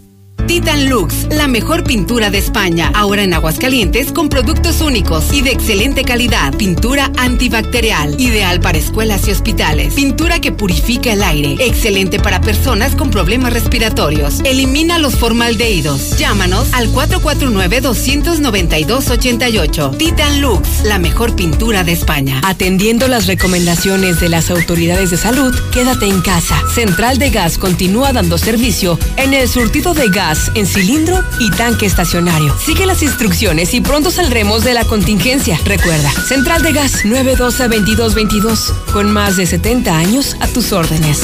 Titan Lux, la mejor pintura de España, ahora en Aguascalientes con productos únicos y de excelente calidad. Pintura antibacterial, ideal para escuelas y hospitales. Pintura que purifica el aire, excelente para personas con problemas respiratorios. Elimina los formaldehídos. Llámanos al 449-292-88. Titan Lux, la mejor pintura de España. Atendiendo las recomendaciones de las autoridades de salud, quédate en casa. Central de Gas continúa dando servicio en el surtido de gas en cilindro y tanque estacionario. Sigue las instrucciones y pronto saldremos de la contingencia. Recuerda, Central de Gas 912-2222, con más de 70 años a tus órdenes.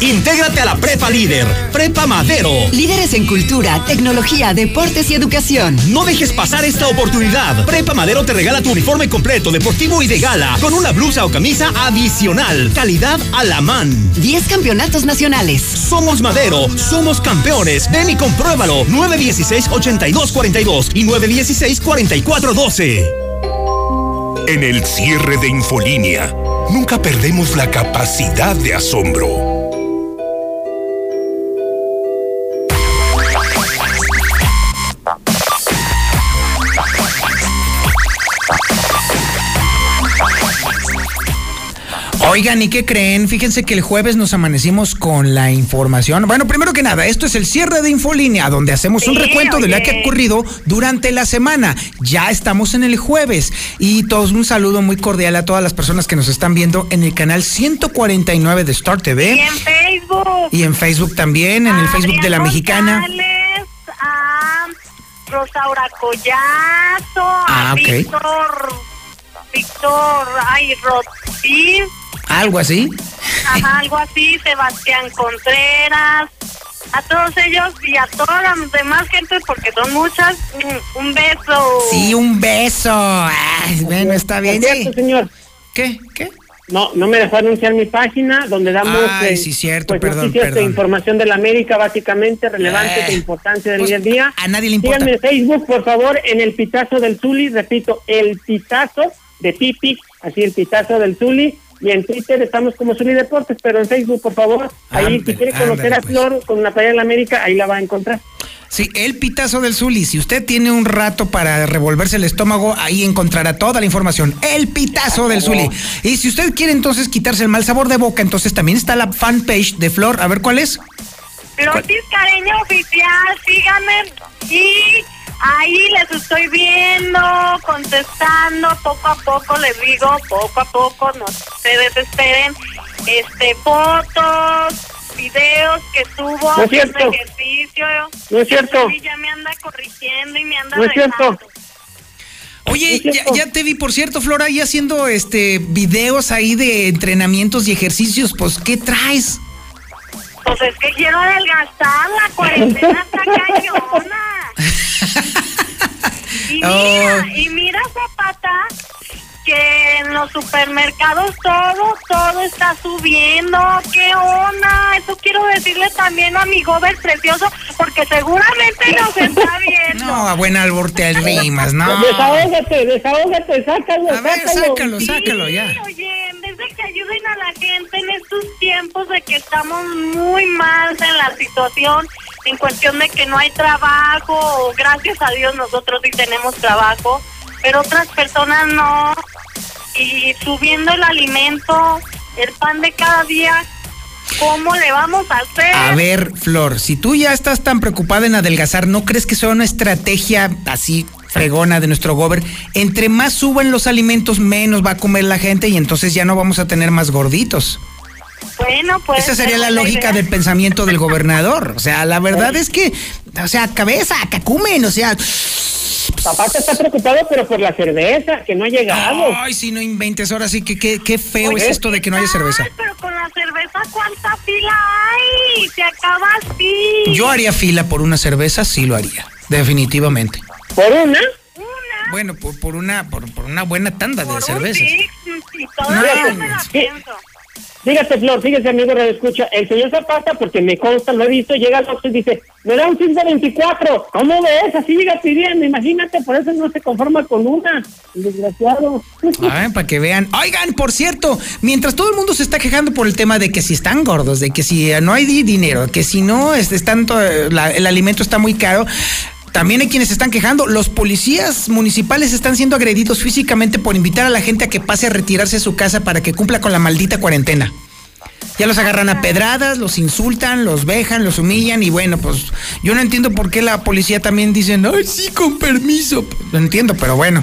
Intégrate a la Prepa Líder, Prepa Madero. Líderes en cultura, tecnología, deportes y educación. No dejes pasar esta oportunidad. Prepa Madero te regala tu uniforme completo, deportivo y de gala, con una blusa o camisa adicional. Calidad a la man. 10 campeonatos nacionales. Somos Madero, somos campeones. Ven y compruébalo. 916-8242 y 916-4412. En el cierre de Infolínea, nunca perdemos la capacidad de asombro. Oigan, ¿y qué creen? Fíjense que el jueves nos amanecimos con la información. Bueno, primero que nada, esto es el cierre de Infolínea, donde hacemos un recuento de lo que ha ocurrido durante la semana. Ya estamos en el jueves. Y todos un saludo muy cordial a todas las personas que nos están viendo en el canal 149 de Star TV. Y en Facebook. Y en Facebook también, en el Facebook de la Mexicana. González, a Rosaura Collazo, Ah, a ok. Víctor, Víctor, ay, Rodríguez, Algo así. ajá, algo así, Sebastián Contreras, a todos ellos y a todas las demás gente, porque son muchas, un, un beso. Sí, un beso. Ay, bueno, está bien. Por cierto, señor. ¿Qué? ¿Qué? No, no me dejó anunciar mi página donde damos Ay, sí, cierto, pues, perdón, noticias de perdón. información de la América, básicamente relevante, Eh, de importancia del pues, día a día. a nadie le importa. Síganme en Facebook, por favor, en el Pitazo del Zuli, repito, el Pitazo de Pipi, así el Pitazo del Zuli. Y en Twitter estamos como Zuli Deportes, pero en Facebook, por favor, ahí Ándale, si quiere conocer ándale, a Flor con una playa de la América, ahí la va a encontrar. Sí, el pitazo del Zuli. Si usted tiene un rato para revolverse el estómago, ahí encontrará toda la información. El pitazo del Zuli. Y si usted quiere entonces quitarse el mal sabor de boca, entonces también está la fanpage de Flor. A ver cuál es. Flotis Careño Oficial, síganme y ahí les estoy viendo, contestando poco a poco, les digo, poco a poco, no se desesperen, este, fotos, videos que subo No es haciendo cierto. ejercicio. No es cierto. Y ya me anda corrigiendo y me anda No es cierto. Oye, ya, ya te vi, por cierto, Flor, ahí haciendo este videos ahí de entrenamientos y ejercicios. Pues, ¿qué traes? Pues es que quiero adelgazar, la cuarentena está cañona. (laughs) Y mira, Oh. y mira Zapata, que en los supermercados todo, todo está subiendo. ¿Qué onda? Eso quiero decirle también a mi gober precioso, porque seguramente nos está viendo. (laughs) No, a buen albor te rimas, (laughs) no. Desahógate, desahógate, sácalo, A ver, sácalo. sácalo, sácalo ya. Oye, gente en estos tiempos de que estamos muy mal en la situación, en cuestión de que no hay trabajo, gracias a Dios nosotros sí tenemos trabajo, pero otras personas no, y subiendo el alimento, el pan de cada día, ¿cómo le vamos a hacer? A ver, Flor, si tú ya estás tan preocupada en adelgazar, ¿no crees que sea una estrategia así fregona de nuestro gober? Entre más suban los alimentos, menos va a comer la gente y entonces ya no vamos a tener más gorditos. Bueno, pues... Esa sería la lógica idea. del pensamiento del gobernador. O sea, la verdad es que, o sea, cabeza, cacumen, o sea. Papá te está preocupado, pero por la cerveza, que no ha llegado. Ay, si no inventes, ahora sí que qué, qué feo Oye, es esto de que no haya cerveza. Ay, pero con la cerveza, ¿cuánta fila hay? Se acaba así. Yo haría fila por una cerveza, sí lo haría, definitivamente. ¿Por una? Bueno, por, por una por, por una buena tanda de cervezas. Sí, todo No, eso me la sí. pienso. Fíjate, Flor, fíjese, amigo Radio Escucha, el señor Zapata, porque me consta, lo he visto, llega al y dice, me da un 524. ¿Cómo ves? Así llega pidiendo, imagínate, por eso no se conforma con una. Desgraciado. Ah, para que vean. Oigan, por cierto, mientras todo el mundo se está quejando por el tema de que si están gordos, de que si no hay di- dinero, que si no es, es tanto, eh, la- el alimento está muy caro. También hay quienes se están quejando. Los policías municipales están siendo agredidos físicamente por invitar a la gente a que pase a retirarse a su casa para que cumpla con la maldita cuarentena. Ya los agarran a pedradas, los insultan, los vejan, los humillan y bueno, pues yo no entiendo por qué la policía también dice, ay, sí, con permiso. No entiendo, pero bueno.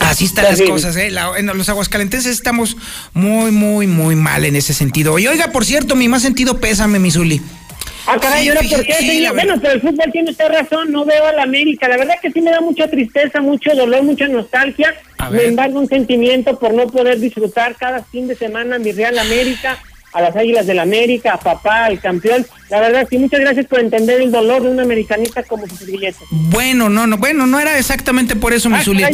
Así están las cosas, ¿eh? La- en los aguascalentenses estamos muy, muy, muy mal en ese sentido. Y oiga, por cierto, mi más sentido pésame, mi Zuli. Ah, caray, Sí, ¿ahora por fíjate, qué, sí. Bueno, pero el fútbol tiene usted razón, no veo a la América. La verdad que sí me da mucha tristeza, mucho dolor, mucha nostalgia. Ver. embarga un sentimiento por no poder disfrutar cada fin de semana mi Real América, a las Águilas del América, a papá, al campeón. La verdad, sí, muchas gracias por entender el dolor de un americanista como su servilleta. Bueno, no, no, bueno, no era exactamente por eso, mi Ah.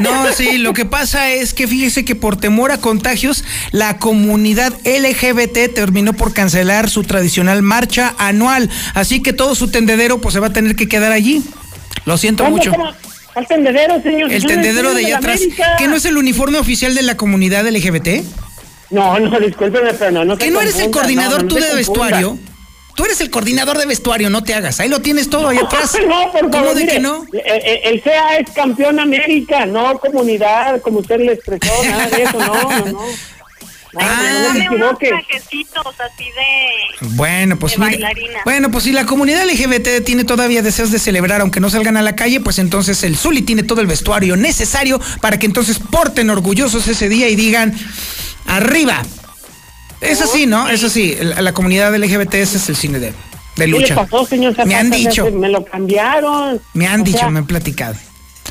No, sí, lo que pasa es que fíjese que por temor a contagios, la comunidad LGBT terminó por cancelar su tradicional marcha anual. Así que todo su tendedero pues se va a tener que quedar allí. Lo siento ¿Cómo, mucho. cómo? Al tendedero, señor. El tendedero de allá la atrás. ¿Que no es el uniforme oficial de la comunidad LGBT? No, no, discúlpeme, pero no, no ¿Que no eres el coordinador no, no tú de vestuario? Tú eres el coordinador de vestuario, no te hagas. Ahí lo tienes todo ahí atrás. (laughs) No, por favor, ¿Cómo de mire, que no? eh, eh, El, CA es campeón América, no comunidad, como usted le expresó, nada de eso, no, no, no. Ah, no, no se Tiene unos equivoque. trajecitos así de... Bueno, pues de mire, bailarina. bueno, pues si la comunidad LGBT tiene todavía deseos de celebrar, aunque no salgan a la calle, pues entonces el Zuli tiene todo el vestuario necesario para que entonces porten orgullosos ese día y digan arriba. Eso sí, ¿no? Eso sí, la, la comunidad LGBT ese es el cine de, de ¿Qué le lucha. pasó, señor Zapata? Me han dicho. Me lo cambiaron. Me han O dicho, sea, me han platicado.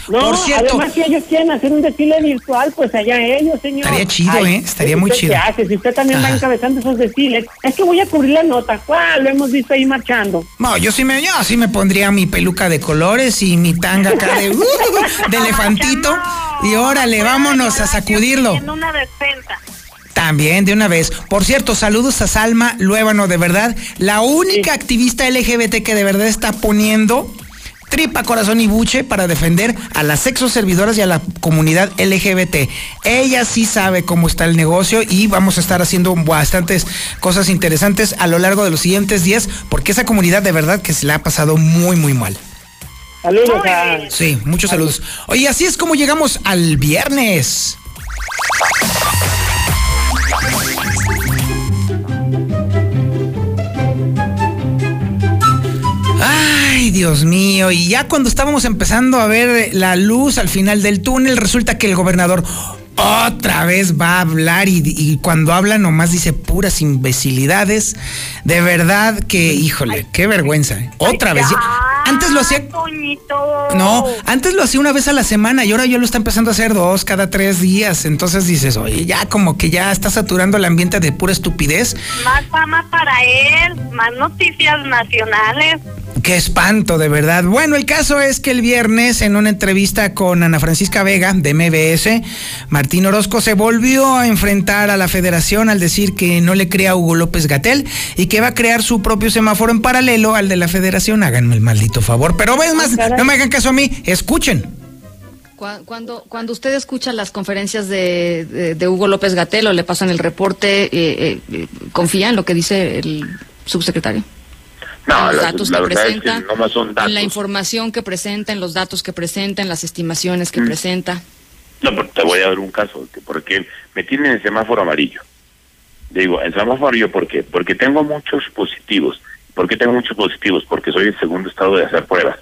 No, Por cierto, además si ellos quieren hacer un desfile virtual, pues allá ellos, señor. Estaría chido, ¿eh? Estaría muy ¿usted chido. qué hace? Si usted también va Ajá. encabezando esos desfiles, es que voy a cubrir la nota. ¿Cuál? Lo hemos visto ahí marchando. no, yo sí me, yo sí me pondría mi peluca de colores y mi tanga acá de, (laughs) uh, de elefantito. Y órale, vámonos a sacudirlo. En una despensa. También, de una vez. Por cierto, saludos a Salma Luébano, de verdad. La única activista LGBT que de verdad está poniendo tripa, corazón y buche para defender a las sexoservidoras y a la comunidad LGBT. Ella sí sabe cómo está el negocio y vamos a estar haciendo bastantes cosas interesantes a lo largo de los siguientes días porque esa comunidad de verdad que se la ha pasado muy, muy mal. Saludos a... Sí, muchos saludos. Oye, así es como llegamos al viernes. Dios mío, y ya cuando estábamos empezando a ver la luz al final del túnel, resulta que el gobernador otra vez va a hablar y, y cuando habla nomás dice puras imbecilidades. De verdad que, híjole, qué vergüenza. Otra vez. Ya- Antes lo hacía Toñito. no, antes lo hacía una vez a la semana y ahora ya lo está empezando a hacer dos cada tres días. Entonces dices, oye, ya como que ya está saturando el ambiente de pura estupidez. Más fama para él, más noticias nacionales. Qué espanto, de verdad. Bueno, el caso es que el viernes, en una entrevista con Ana Francisca Vega de MBS, Martín Orozco se volvió a enfrentar a la federación al decir que no le crea a Hugo López Gatel y que va a crear su propio semáforo en paralelo al de la federación. Háganme el maldito favor. Pero ves más, no me hagan caso a mí, escuchen. Cuando, cuando usted escucha las conferencias de, Hugo López Gatel o le pasan el reporte, eh, eh, ¿confía en lo que dice el subsecretario? No, los datos que presenta, no son datos. en la información que presenta, en los datos que presenta, en las estimaciones que mm. presenta. No, pero te voy a dar un caso, porque me tienen el semáforo amarillo. Digo, el semáforo amarillo, ¿por qué? Porque tengo muchos positivos. ¿Por qué tengo muchos positivos? Porque soy el segundo estado de hacer pruebas.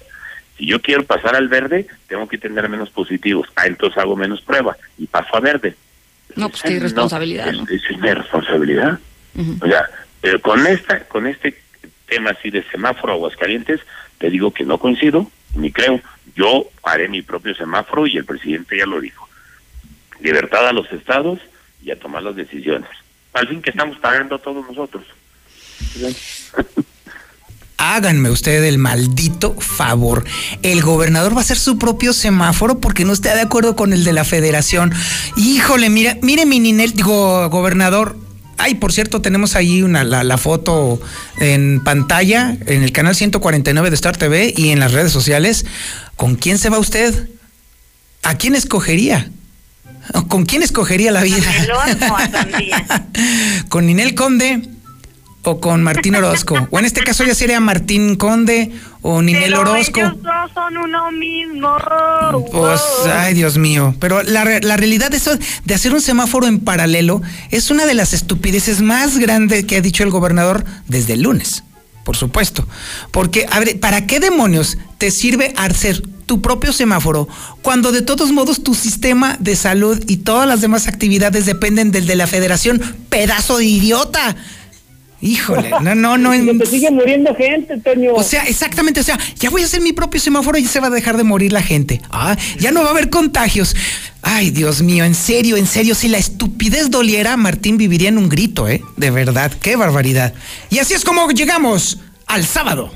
Si yo quiero pasar al verde, tengo que tener menos positivos. Ah, entonces hago menos pruebas y paso a verde. No, pues qué irresponsabilidad. No, es, es, responsabilidad. O sea, pero con esta, con este tema así de semáforo Aguascalientes, te digo que no coincido, ni creo. Yo haré mi propio semáforo y el presidente ya lo dijo. Libertad a los estados y a tomar las decisiones. Al fin que estamos pagando todos nosotros. (laughs) Háganme usted el maldito favor. El gobernador va a hacer su propio semáforo porque no está de acuerdo con el de la federación. Híjole, mira, mire mi Ninel, digo, gobernador, Ay, por cierto, tenemos ahí una, la, foto en pantalla, en el canal 149 de Star TV y en las redes sociales. ¿Con quién se va usted? ¿A quién escogería? ¿Con quién escogería la vida? (laughs) ¿Con Ninel Conde? O con Martín Orozco. o en este caso ya sería Martín Conde o Ninel Orozco. Ellos dos son uno mismo. Pues, ay, Dios mío. Pero la, la realidad eso de hacer un semáforo en paralelo es una de las estupideces más grandes que ha dicho el gobernador desde el lunes. Por supuesto. Porque, a ver, ¿para qué demonios te sirve hacer tu propio semáforo cuando de todos modos tu sistema de salud y todas las demás actividades dependen del de la federación? Pedazo de idiota. Híjole, no, no, no. Donde sigue muriendo gente, Toño. O sea, exactamente, o sea, ya voy a hacer mi propio semáforo y se va a dejar de morir la gente. Ah, ya no va a haber contagios. Ay, Dios mío, en serio, en serio, si la estupidez doliera, Martín viviría en un grito, ¿eh? De verdad, qué barbaridad. Y así es como llegamos al sábado.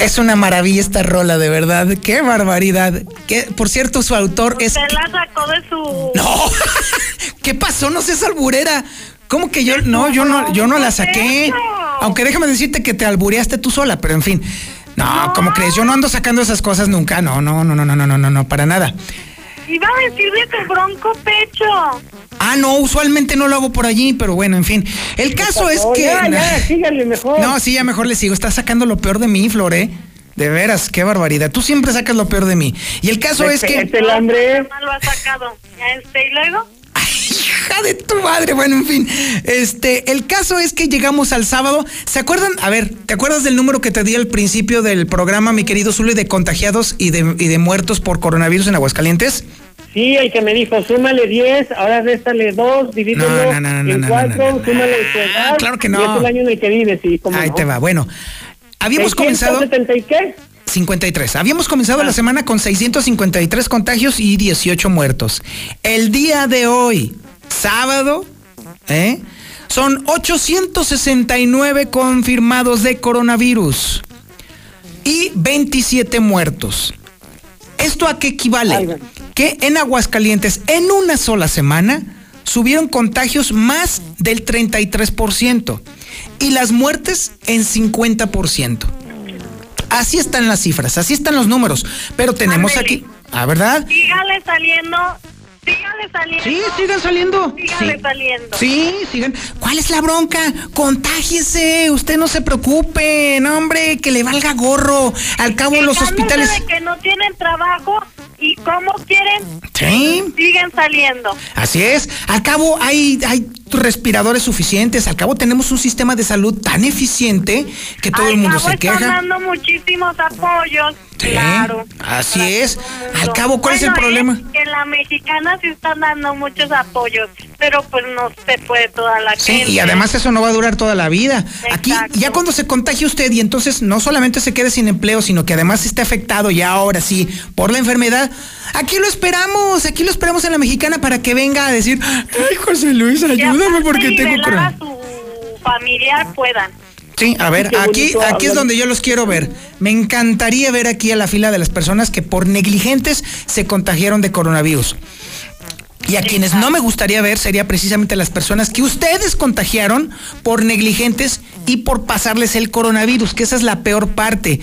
Es una maravilla esta rola, de verdad. Qué barbaridad. Que, por cierto, su autor es. Se la sacó de su. No. (laughs) ¿Qué pasó? No seas alburera. ¿Cómo que yo? No, yo no, yo no la saqué. Aunque déjame decirte que te albureaste tú sola, pero en fin. No, ¿cómo crees? Yo no ando sacando esas cosas nunca. No, no, no, no, no, no, no, no, para nada. Iba a decirle tu bronco pecho. Ah, no, usualmente no lo hago por allí, pero bueno, en fin. El caso es que. Ya, ya, (laughs) síganle mejor. No, sí, ya mejor le sigo. Estás sacando lo peor de mí, Flore. De veras, qué barbaridad. Tú siempre sacas lo peor de mí. Y el caso es que. Este, el hambre. lo ha sacado. Este, y luego. Hija de tu madre. Bueno, en fin. Este, el caso es que llegamos al sábado. ¿Se acuerdan? A ver, ¿te acuerdas del número que te di al principio del programa, mi querido Zuli, de contagiados y de, y de muertos por coronavirus en Aguascalientes? Sí, el que me dijo, súmale 10, ahora réstale 2, divídelo no, no, no, en 4, súmale tu edad. Claro que no. Y es el año en el que vives, sí, ¿cómo Ahí te va, bueno. Habíamos comenzado... ¿670 y qué? 53. Habíamos comenzado la ah. semana con 653 contagios y 18 muertos. El día de hoy, sábado, ¿eh? son 869 confirmados de coronavirus y 27 muertos. ¿Esto a qué equivale? Que en Aguascalientes, en una sola semana, subieron contagios más del 33% y las muertes en 50%. Así están las cifras, así están los números, pero tenemos aquí, ¿ah, verdad? Sígale saliendo Síganle saliendo. Sí, sigan saliendo. Síganle saliendo. Sí, sigan. ¿Cuál es la bronca? Contágiese. Usted no se preocupe. No, hombre, que le valga gorro. Al cabo, los hospitales. De que no tienen trabajo y cómo quieren. Sí. Siguen saliendo. Así es. Al cabo, hay, hay respiradores suficientes. Al cabo, tenemos un sistema de salud tan eficiente que todo el mundo se queja. Están dando muchísimos apoyos. Claro. Así es. Al cabo, ¿cuál es el problema? que la mexicana sí están dando muchos apoyos, pero pues no se puede toda la Sí, gente. y además eso no va a durar toda la vida. Aquí, ya cuando se contagie usted y entonces no solamente se quede sin empleo, sino que además esté afectado ya ahora sí por la enfermedad, aquí lo esperamos, aquí lo esperamos en la mexicana para que venga a decir, ay José Luis, ayúdame porque tengo su familiar puedan. Sí, a ver, aquí, aquí es donde yo los quiero ver. Me encantaría ver aquí a la fila de las personas que por negligentes se contagiaron de coronavirus. Y a quienes no me gustaría ver sería precisamente las personas que ustedes contagiaron por negligentes y por pasarles el coronavirus, que esa es la peor parte.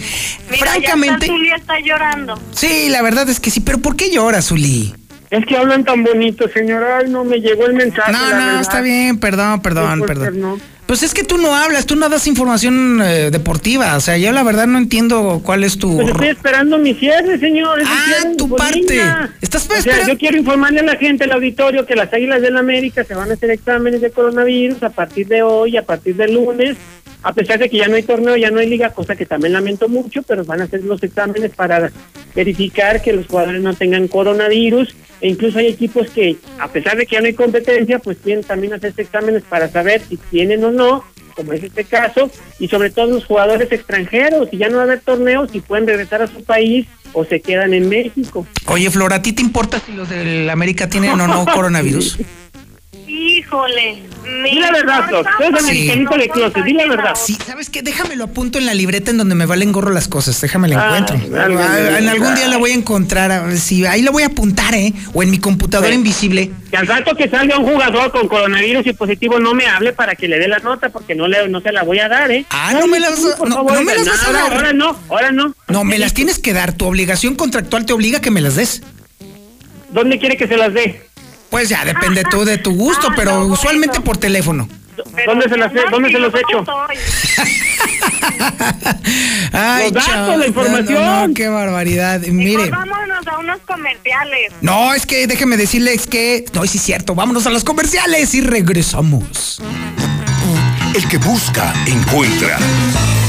Mira, Francamente, ya Zulia está llorando. sí, la verdad es que sí, pero ¿por qué lloras, Zuli? Es que hablan tan bonito, señora. Ay, no me llegó el mensaje. No, no, verdad. está bien, perdón, perdón, No perdón. no. Pues es que tú no hablas, tú no das información eh, deportiva, o sea, yo la verdad no entiendo cuál es tu... Pues estoy esperando mi cierre, señor. es Ah, cierre tu parte. Estás O sea, yo quiero informarle a la gente, al auditorio, que las Águilas del América se van a hacer exámenes de coronavirus a partir de hoy, a partir del lunes, a pesar de que ya no hay torneo, ya no hay liga, cosa que también lamento mucho, pero van a hacer los exámenes para verificar que los jugadores no tengan coronavirus, e incluso hay equipos que, a pesar de que ya no hay competencia, pues tienen también hacerse exámenes para saber si tienen o no, como es este caso, y sobre todo los jugadores extranjeros, si ya no va a haber torneos, si pueden regresar a su país o se quedan en México. Oye, Flora, ¿a ti te importa si los del América tienen o no (laughs) coronavirus? Híjole. Di la verdad, Flor. Tú eres americanito de closet, di la verdad. Sí, ¿sabes qué? Déjamelo apunto en la libreta en donde me valen gorro las cosas. Déjame la Ay, encuentro. Ah, en algún día la voy a encontrar. a ver si ahí la voy a apuntar, ¿eh? O en mi computadora Sí. invisible. Que al rato que salga un jugador con coronavirus y positivo no me hable para que le dé la nota porque no le no se la voy a dar, ¿eh? Ah, no me las- no- favor, no me las vas a ahora- dar. Ahora no, ahora no. No, me las tienes que dar. Tu obligación contractual te obliga a que me las des. ¿Dónde quiere que se las dé? Pues ya depende tú de tu gusto, pero usualmente por teléfono. ¿Dónde se las he- dónde se los he hecho? (laughs) Ay, Los datos, chao. la información. No, no, qué barbaridad. Mire. Vámonos a unos comerciales. No, es que déjeme decirles que. No, sí es cierto. Vámonos a los comerciales y regresamos. El que busca, encuentra.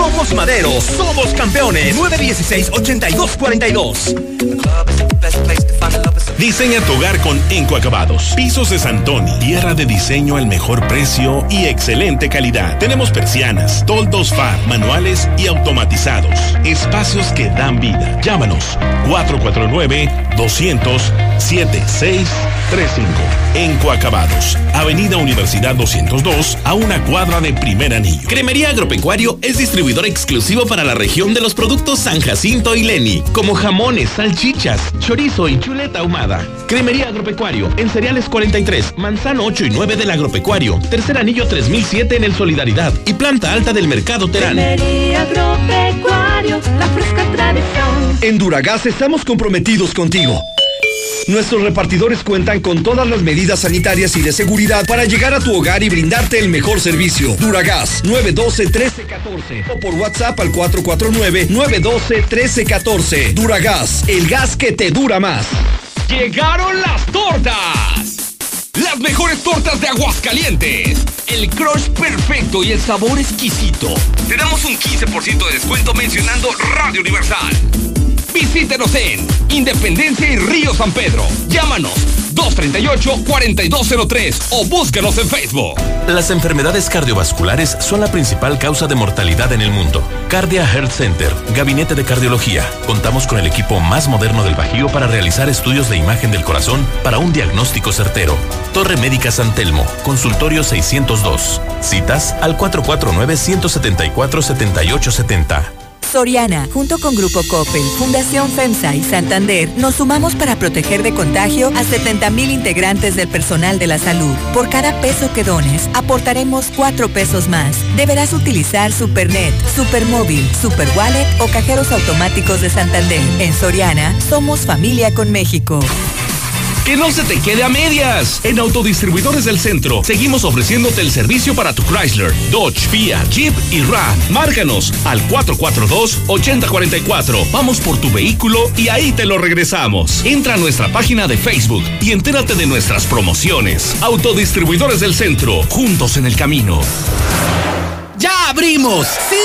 Somos Madero, somos campeones. 916-8242. Diseña tu hogar con Encoacabados. Pisos de Santoni. Tierra de diseño al mejor precio y excelente calidad. Tenemos persianas, toldos FAR, manuales y automatizados. Espacios que dan vida. Llámanos 449-200-7635. Encoacabados. Avenida Universidad 202 a una cuadra de primer anillo. Cremería Agropecuario es distribuidor exclusivo para la región de los productos San Jacinto y Leni, como jamones, salchichas, chorizo y chuleta ahumada. Cremería Agropecuario en Cereales 43, Manzano 8 y 9 del Agropecuario, Tercer Anillo 3007 en el Solidaridad y Planta Alta del Mercado Terán. agropecuario, la fresca tradición. En Duragas estamos comprometidos contigo. Nuestros repartidores cuentan con todas las medidas sanitarias y de seguridad para llegar a tu hogar y brindarte el mejor servicio. Duragas 912-1314 o por WhatsApp al 449-912-1314. Duragas, el gas que te dura más. ¡Llegaron las tortas! Las mejores tortas de Aguascalientes. El crush perfecto y el sabor exquisito. Te damos un 15% de descuento mencionando Radio Universal. Visítenos en Independencia y Río San Pedro. Llámanos 238-4203 o búscanos en Facebook. Las enfermedades cardiovasculares son la principal causa de mortalidad en el mundo. Cardia Health Center, Gabinete de Cardiología. Contamos con el equipo más moderno del Bajío para realizar estudios de imagen del corazón para un diagnóstico certero. Torre Médica San Telmo, Consultorio 602. Citas al 449-174-7870. Soriana, junto con Grupo Coppel, Fundación FEMSA y Santander, nos sumamos para proteger de contagio a 70.000 integrantes del personal de la salud. Por cada peso que dones, aportaremos 4 pesos más. Deberás utilizar Supernet, Supermóvil, Superwallet o cajeros automáticos de Santander. En Soriana, somos familia con México. Que no se te quede a medias. En Autodistribuidores del Centro seguimos ofreciéndote el servicio para tu Chrysler, Dodge, Fiat, Jeep y Ram. Márcanos al 442-8044. Vamos por tu vehículo y ahí te lo regresamos. Entra a nuestra página de Facebook y entérate de nuestras promociones. Autodistribuidores del Centro, juntos en el camino. ¡Ya abrimos! ¡Sí!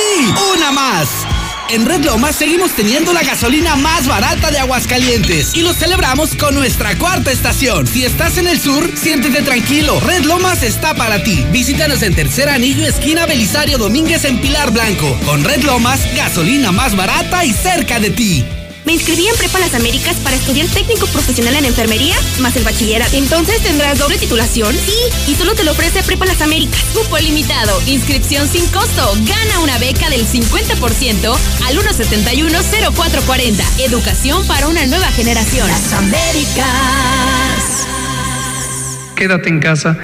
¡Una más! En Red Lomas seguimos teniendo la gasolina más barata de Aguascalientes y lo celebramos con nuestra cuarta estación. Si estás en el sur, siéntete tranquilo. Red Lomas está para ti. Visítanos en Tercer Anillo, esquina Belisario Domínguez en Pilar Blanco. Con Red Lomas, gasolina más barata y cerca de ti. Me inscribí en Prepa Las Américas para estudiar técnico profesional en enfermería más el bachillerato. Entonces tendrás doble titulación. Sí, y solo te lo ofrece Prepa Las Américas. Cupo limitado, inscripción sin costo. Gana una beca del 50% al 171-0440. Educación para una nueva generación. Las Américas. Quédate en casa.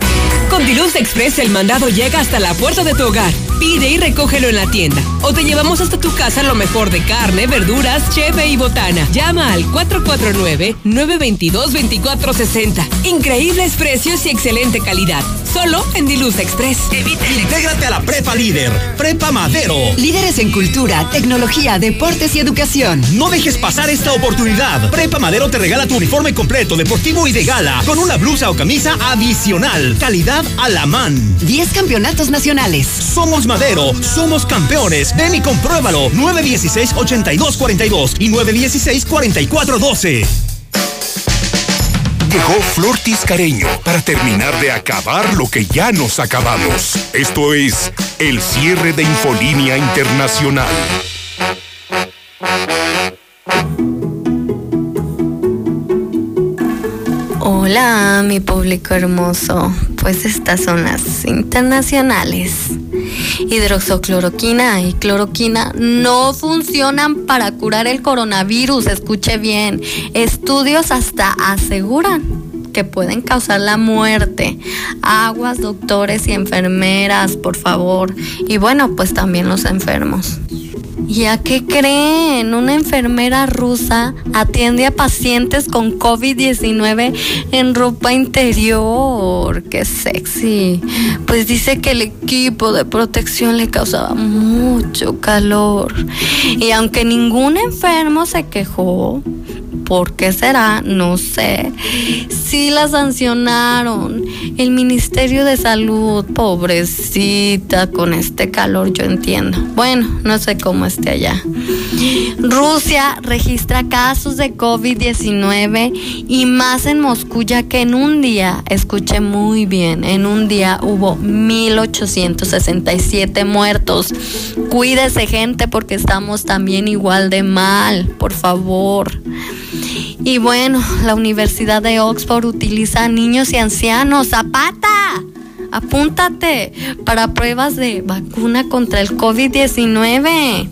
Con Diluz Express el mandado llega hasta la puerta de tu hogar. Pide y recógelo en la tienda. O te llevamos hasta tu casa lo mejor de carne, verduras, cheve y botana. Llama al 449-922-2460. Increíbles precios y excelente calidad. Solo en Diluz Express. Intégrate a la Prepa Líder. Prepa Madero. Líderes en cultura, tecnología, deportes y educación. No dejes pasar esta oportunidad. Prepa Madero te regala tu uniforme completo, deportivo y de gala, con una blusa o camisa adicional. Calidad a la man. 10 campeonatos nacionales. Somos Madero, somos campeones. Ven y compruébalo. 916-8242 y 916-4412. Llegó Flor Tiscareño para terminar de acabar lo que ya nos acabamos. Esto es el cierre de Infolínea Internacional. Hola, mi público hermoso. Pues estas son las internacionales. Hidroxocloroquina y cloroquina no funcionan para curar el coronavirus. Escuche bien. Estudios hasta aseguran que pueden causar la muerte. Aguas, doctores y enfermeras, por favor. Y bueno, pues también los enfermos. ¿Y a qué creen? Una enfermera rusa atiende a pacientes con COVID-19 en ropa interior. ¡Qué sexy! Pues dice que el equipo de protección le causaba mucho calor. Y aunque ningún enfermo se quejó, ¿Por qué será? No sé. Sí la sancionaron. El Ministerio de Salud, pobrecita, con este calor yo entiendo. Bueno, no sé cómo esté allá. Rusia registra casos de COVID-19 y más en Moscú ya que en un día, escuché muy bien, en un día hubo 1867 muertos. Cuídese gente porque estamos también igual de mal, por favor. Y bueno, la Universidad de Oxford utiliza a niños y ancianos. ¡Zapata! Apúntate para pruebas de vacuna contra el COVID-19.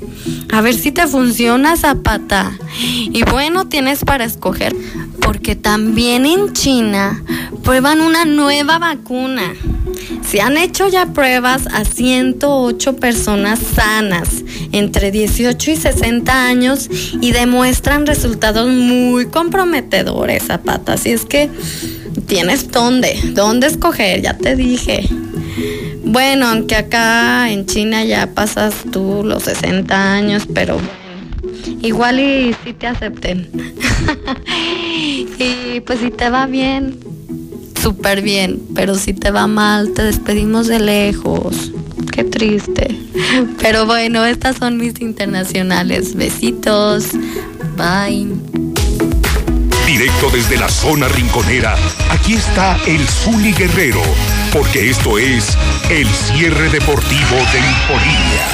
A ver si te funciona, Zapata. Y bueno, tienes para escoger, porque también en China prueban una nueva vacuna. Se han hecho ya pruebas a 108 personas sanas entre 18 y 60 años y demuestran resultados muy comprometedores, Zapata. Así es que tienes dónde, dónde escoger, ya te dije. Bueno, aunque acá en China ya pasas tú los 60 años, pero igual y si te acepten. (laughs) y pues si te va bien, súper bien, pero si te va mal, te despedimos de lejos. Qué triste. (laughs) Pero bueno, estas son mis internacionales. Besitos. Bye. Directo desde la zona rinconera, aquí está el Zuli Guerrero, porque esto es el cierre deportivo de Infolínea.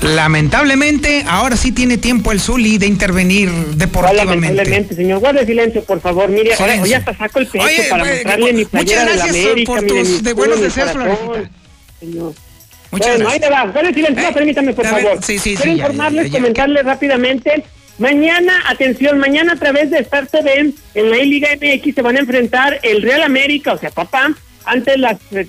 Lamentablemente, ahora sí tiene tiempo el Zuli de intervenir deportivamente. Lamentablemente, señor. Guarde silencio, por favor. Mire, ahora ya hasta saco el pecho Oye, para mostrarle mi muchas playera de la gracias América. por mire, tus mi de escudo, buenos deseos. Señor. Muchas bueno, gracias. ahí le va. Silencio, Eh, permítame, por a ver, favor. sí, sí, Quiero sí, informarles, ya, ya, comentarles rápidamente. Mañana, atención, mañana a través de Star TV en la Liga MX se van a enfrentar el Real América, o sea, papá, ante las eh,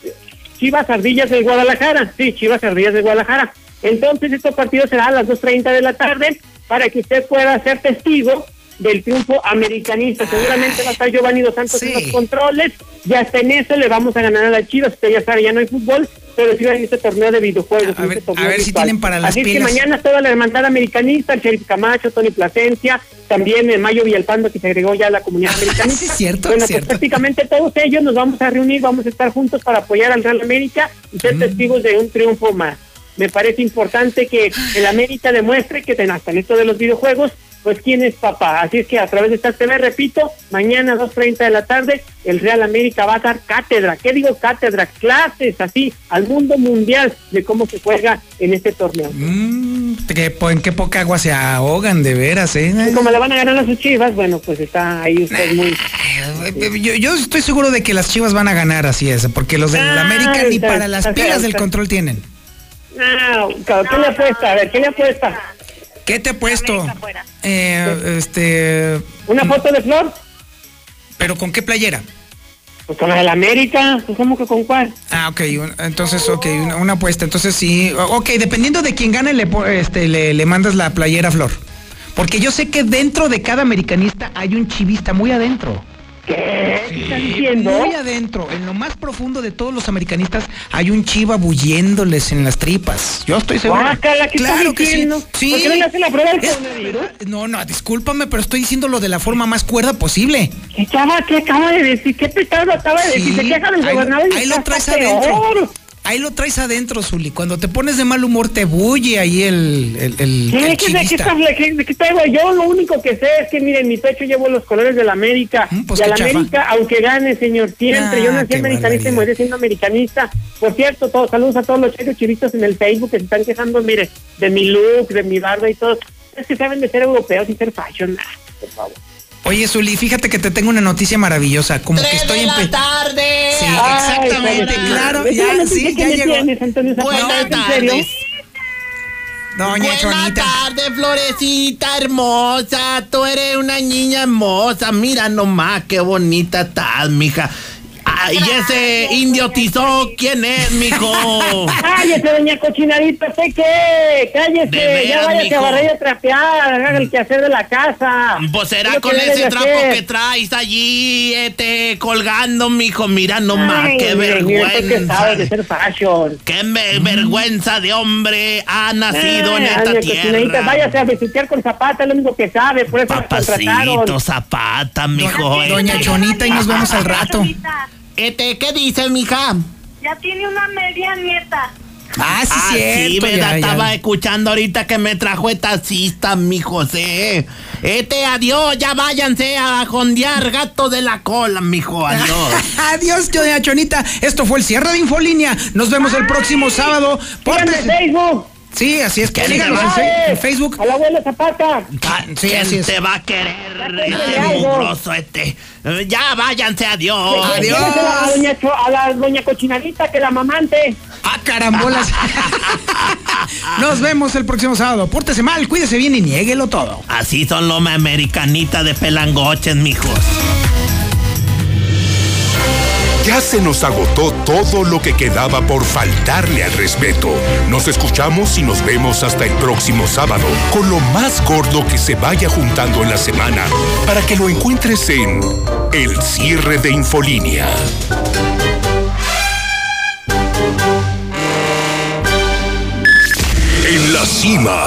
Chivas Ardillas del Guadalajara. Sí, Chivas Ardillas de Guadalajara. Entonces, estos partidos serán a las 2.30 de la tarde. para que usted pueda ser testigo del triunfo americanista. Seguramente va a estar Giovanni Dos Santos en los controles. Ya está en eso, le vamos a ganar a las Chivas. Usted ya sabe, ya no hay fútbol, pero sí va en este torneo de videojuegos. A ver, este a ver si tienen para las Así que mañana toda la hermandad americanista, el Sheriff Camacho, Tony Plasencia, también en Mayo Villalpando, que se agregó ya a la comunidad (laughs) americanista. Sí, es cierto, Bueno, es cierto. pues prácticamente todos ellos nos vamos a reunir, vamos a estar juntos para apoyar al Real América y Mm. ser testigos de un triunfo más. Me parece importante que el América demuestre que hasta en esto de los videojuegos, pues quién es papá. Así es que a través de esta TV, repito, mañana a 2.30 de la tarde, el Real América va a dar cátedra. ¿Qué digo cátedra? Clases así al mundo mundial de cómo se juega en este torneo. Mm, que en qué poca agua se ahogan, de veras, ¿eh? Y como le van a ganar a sus chivas, bueno, pues está ahí usted muy... Yo, yo estoy seguro de que las chivas van a ganar, así es, porque los del Ah, América ni para las pilas del (laughs) control tienen. Ah, ¿qué le apuesta? A ver, ¿qué le apuesta? ¿Qué te he puesto? Eh, este. ¿Una foto de Flor? ¿Pero con qué playera? Pues con la del América, pues ¿cómo que con cuál? Ah, ok, un- entonces, ok, una, una apuesta. Entonces sí, ok, dependiendo de quién gane, le, este, le, le mandas la playera a Flor. Porque yo sé que dentro de cada americanista hay un chivista muy adentro. ¿Qué estás diciendo? Muy adentro, en lo más profundo de todos los americanistas hay un chiva bulléndoles en las tripas. Yo estoy seguro. Guácala, ¿qué claro estás que sí. diciendo? sí. ¿Por qué no le hace la prueba del coronavirus? No, no, discúlpame, pero estoy diciéndolo de la forma más cuerda posible. ¿Qué chava, qué acaba de decir? ¿Qué pecado acaba de decir? Se queja del ahí, gobernador ahí lo traes adentro. Ahí lo traes adentro, Zuli. Cuando te pones de mal humor, te bulle ahí el, el, el, ¿Qué, el ¿Qué, de qué chivista. estás- de qué- de qué traigo? Yo lo único que sé es que, mire, en mi pecho llevo los colores de la América. pues y a la chafa. América, aunque gane, señor, siempre. Ah, Yo nací americanista y moriré siendo americanista. Por cierto, todos, saludos a todos los chicos chivitos en el Facebook que se están quejando, mire, de mi look, de mi barba y todo. Es que saben de ser europeos y ser fashion. Por favor. Oye, Zuli, fíjate que te tengo una noticia maravillosa. Como que estoy en. tarde. Sí, Ay, exactamente, claro. ¿ves Ya, sí, ya llegó. tienes? Buenas tardes. Doña Buenas Chonita. tardes, Florecita hermosa. Tú eres una niña hermosa. Mira nomás qué bonita estás, mija. Ay, y ese indio tizón, ¿quién es, mijo? Cállese, doña cochinadita, ¿usted qué? Cállese, veras, ya váyase mijo. a barrer y a trapear, haga el quehacer de la casa. Pues será que con ese trapo hacer. que traes allí, este, colgando, mijo. Mira nomás, Ay, qué mire, mire, usted que vergüenza. sabe de ser fashion. Qué me- vergüenza de hombre ha nacido en esta doña tierra. váyase a besuquear con Zapata, es lo único que sabe, por eso. Papacito Zapata, mijo. Doña Chonita, y nos vemos al rato. Este, ¿qué dice, mija? Ya tiene una media nieta. Ah, sí, Ah, cierto, sí, ¿verdad? ya, ya. Estaba escuchando ahorita que me trajo el taxista, mi José. Este, adiós, ya váyanse a jondear gato de la cola, mijo, adiós. (laughs) Adiós, doña Chonita. Esto fue el cierre de Infolínea. Nos vemos el próximo sábado. En Facebook. Sí, así es. ¿Quién Síganos te va? en, Facebook. A la abuela Zapata. Sí, ¿Quién así es. te va a querer, cuéntale este mugroso este? Ya váyanse, adiós. Dígaselo A, doña Cho- a la doña cochinadita que la mamante. Ah, carambolas. (laughs) Nos vemos el próximo sábado. Pórtese mal, cuídese bien y niéguelo todo. Así son los americanitas de pelangoches, mijos. Ya se nos agotó todo lo que quedaba por faltarle al respeto. Nos escuchamos y nos vemos hasta el próximo sábado con lo más gordo que se vaya juntando en la semana para que lo encuentres en El cierre de Infolínea. En la cima,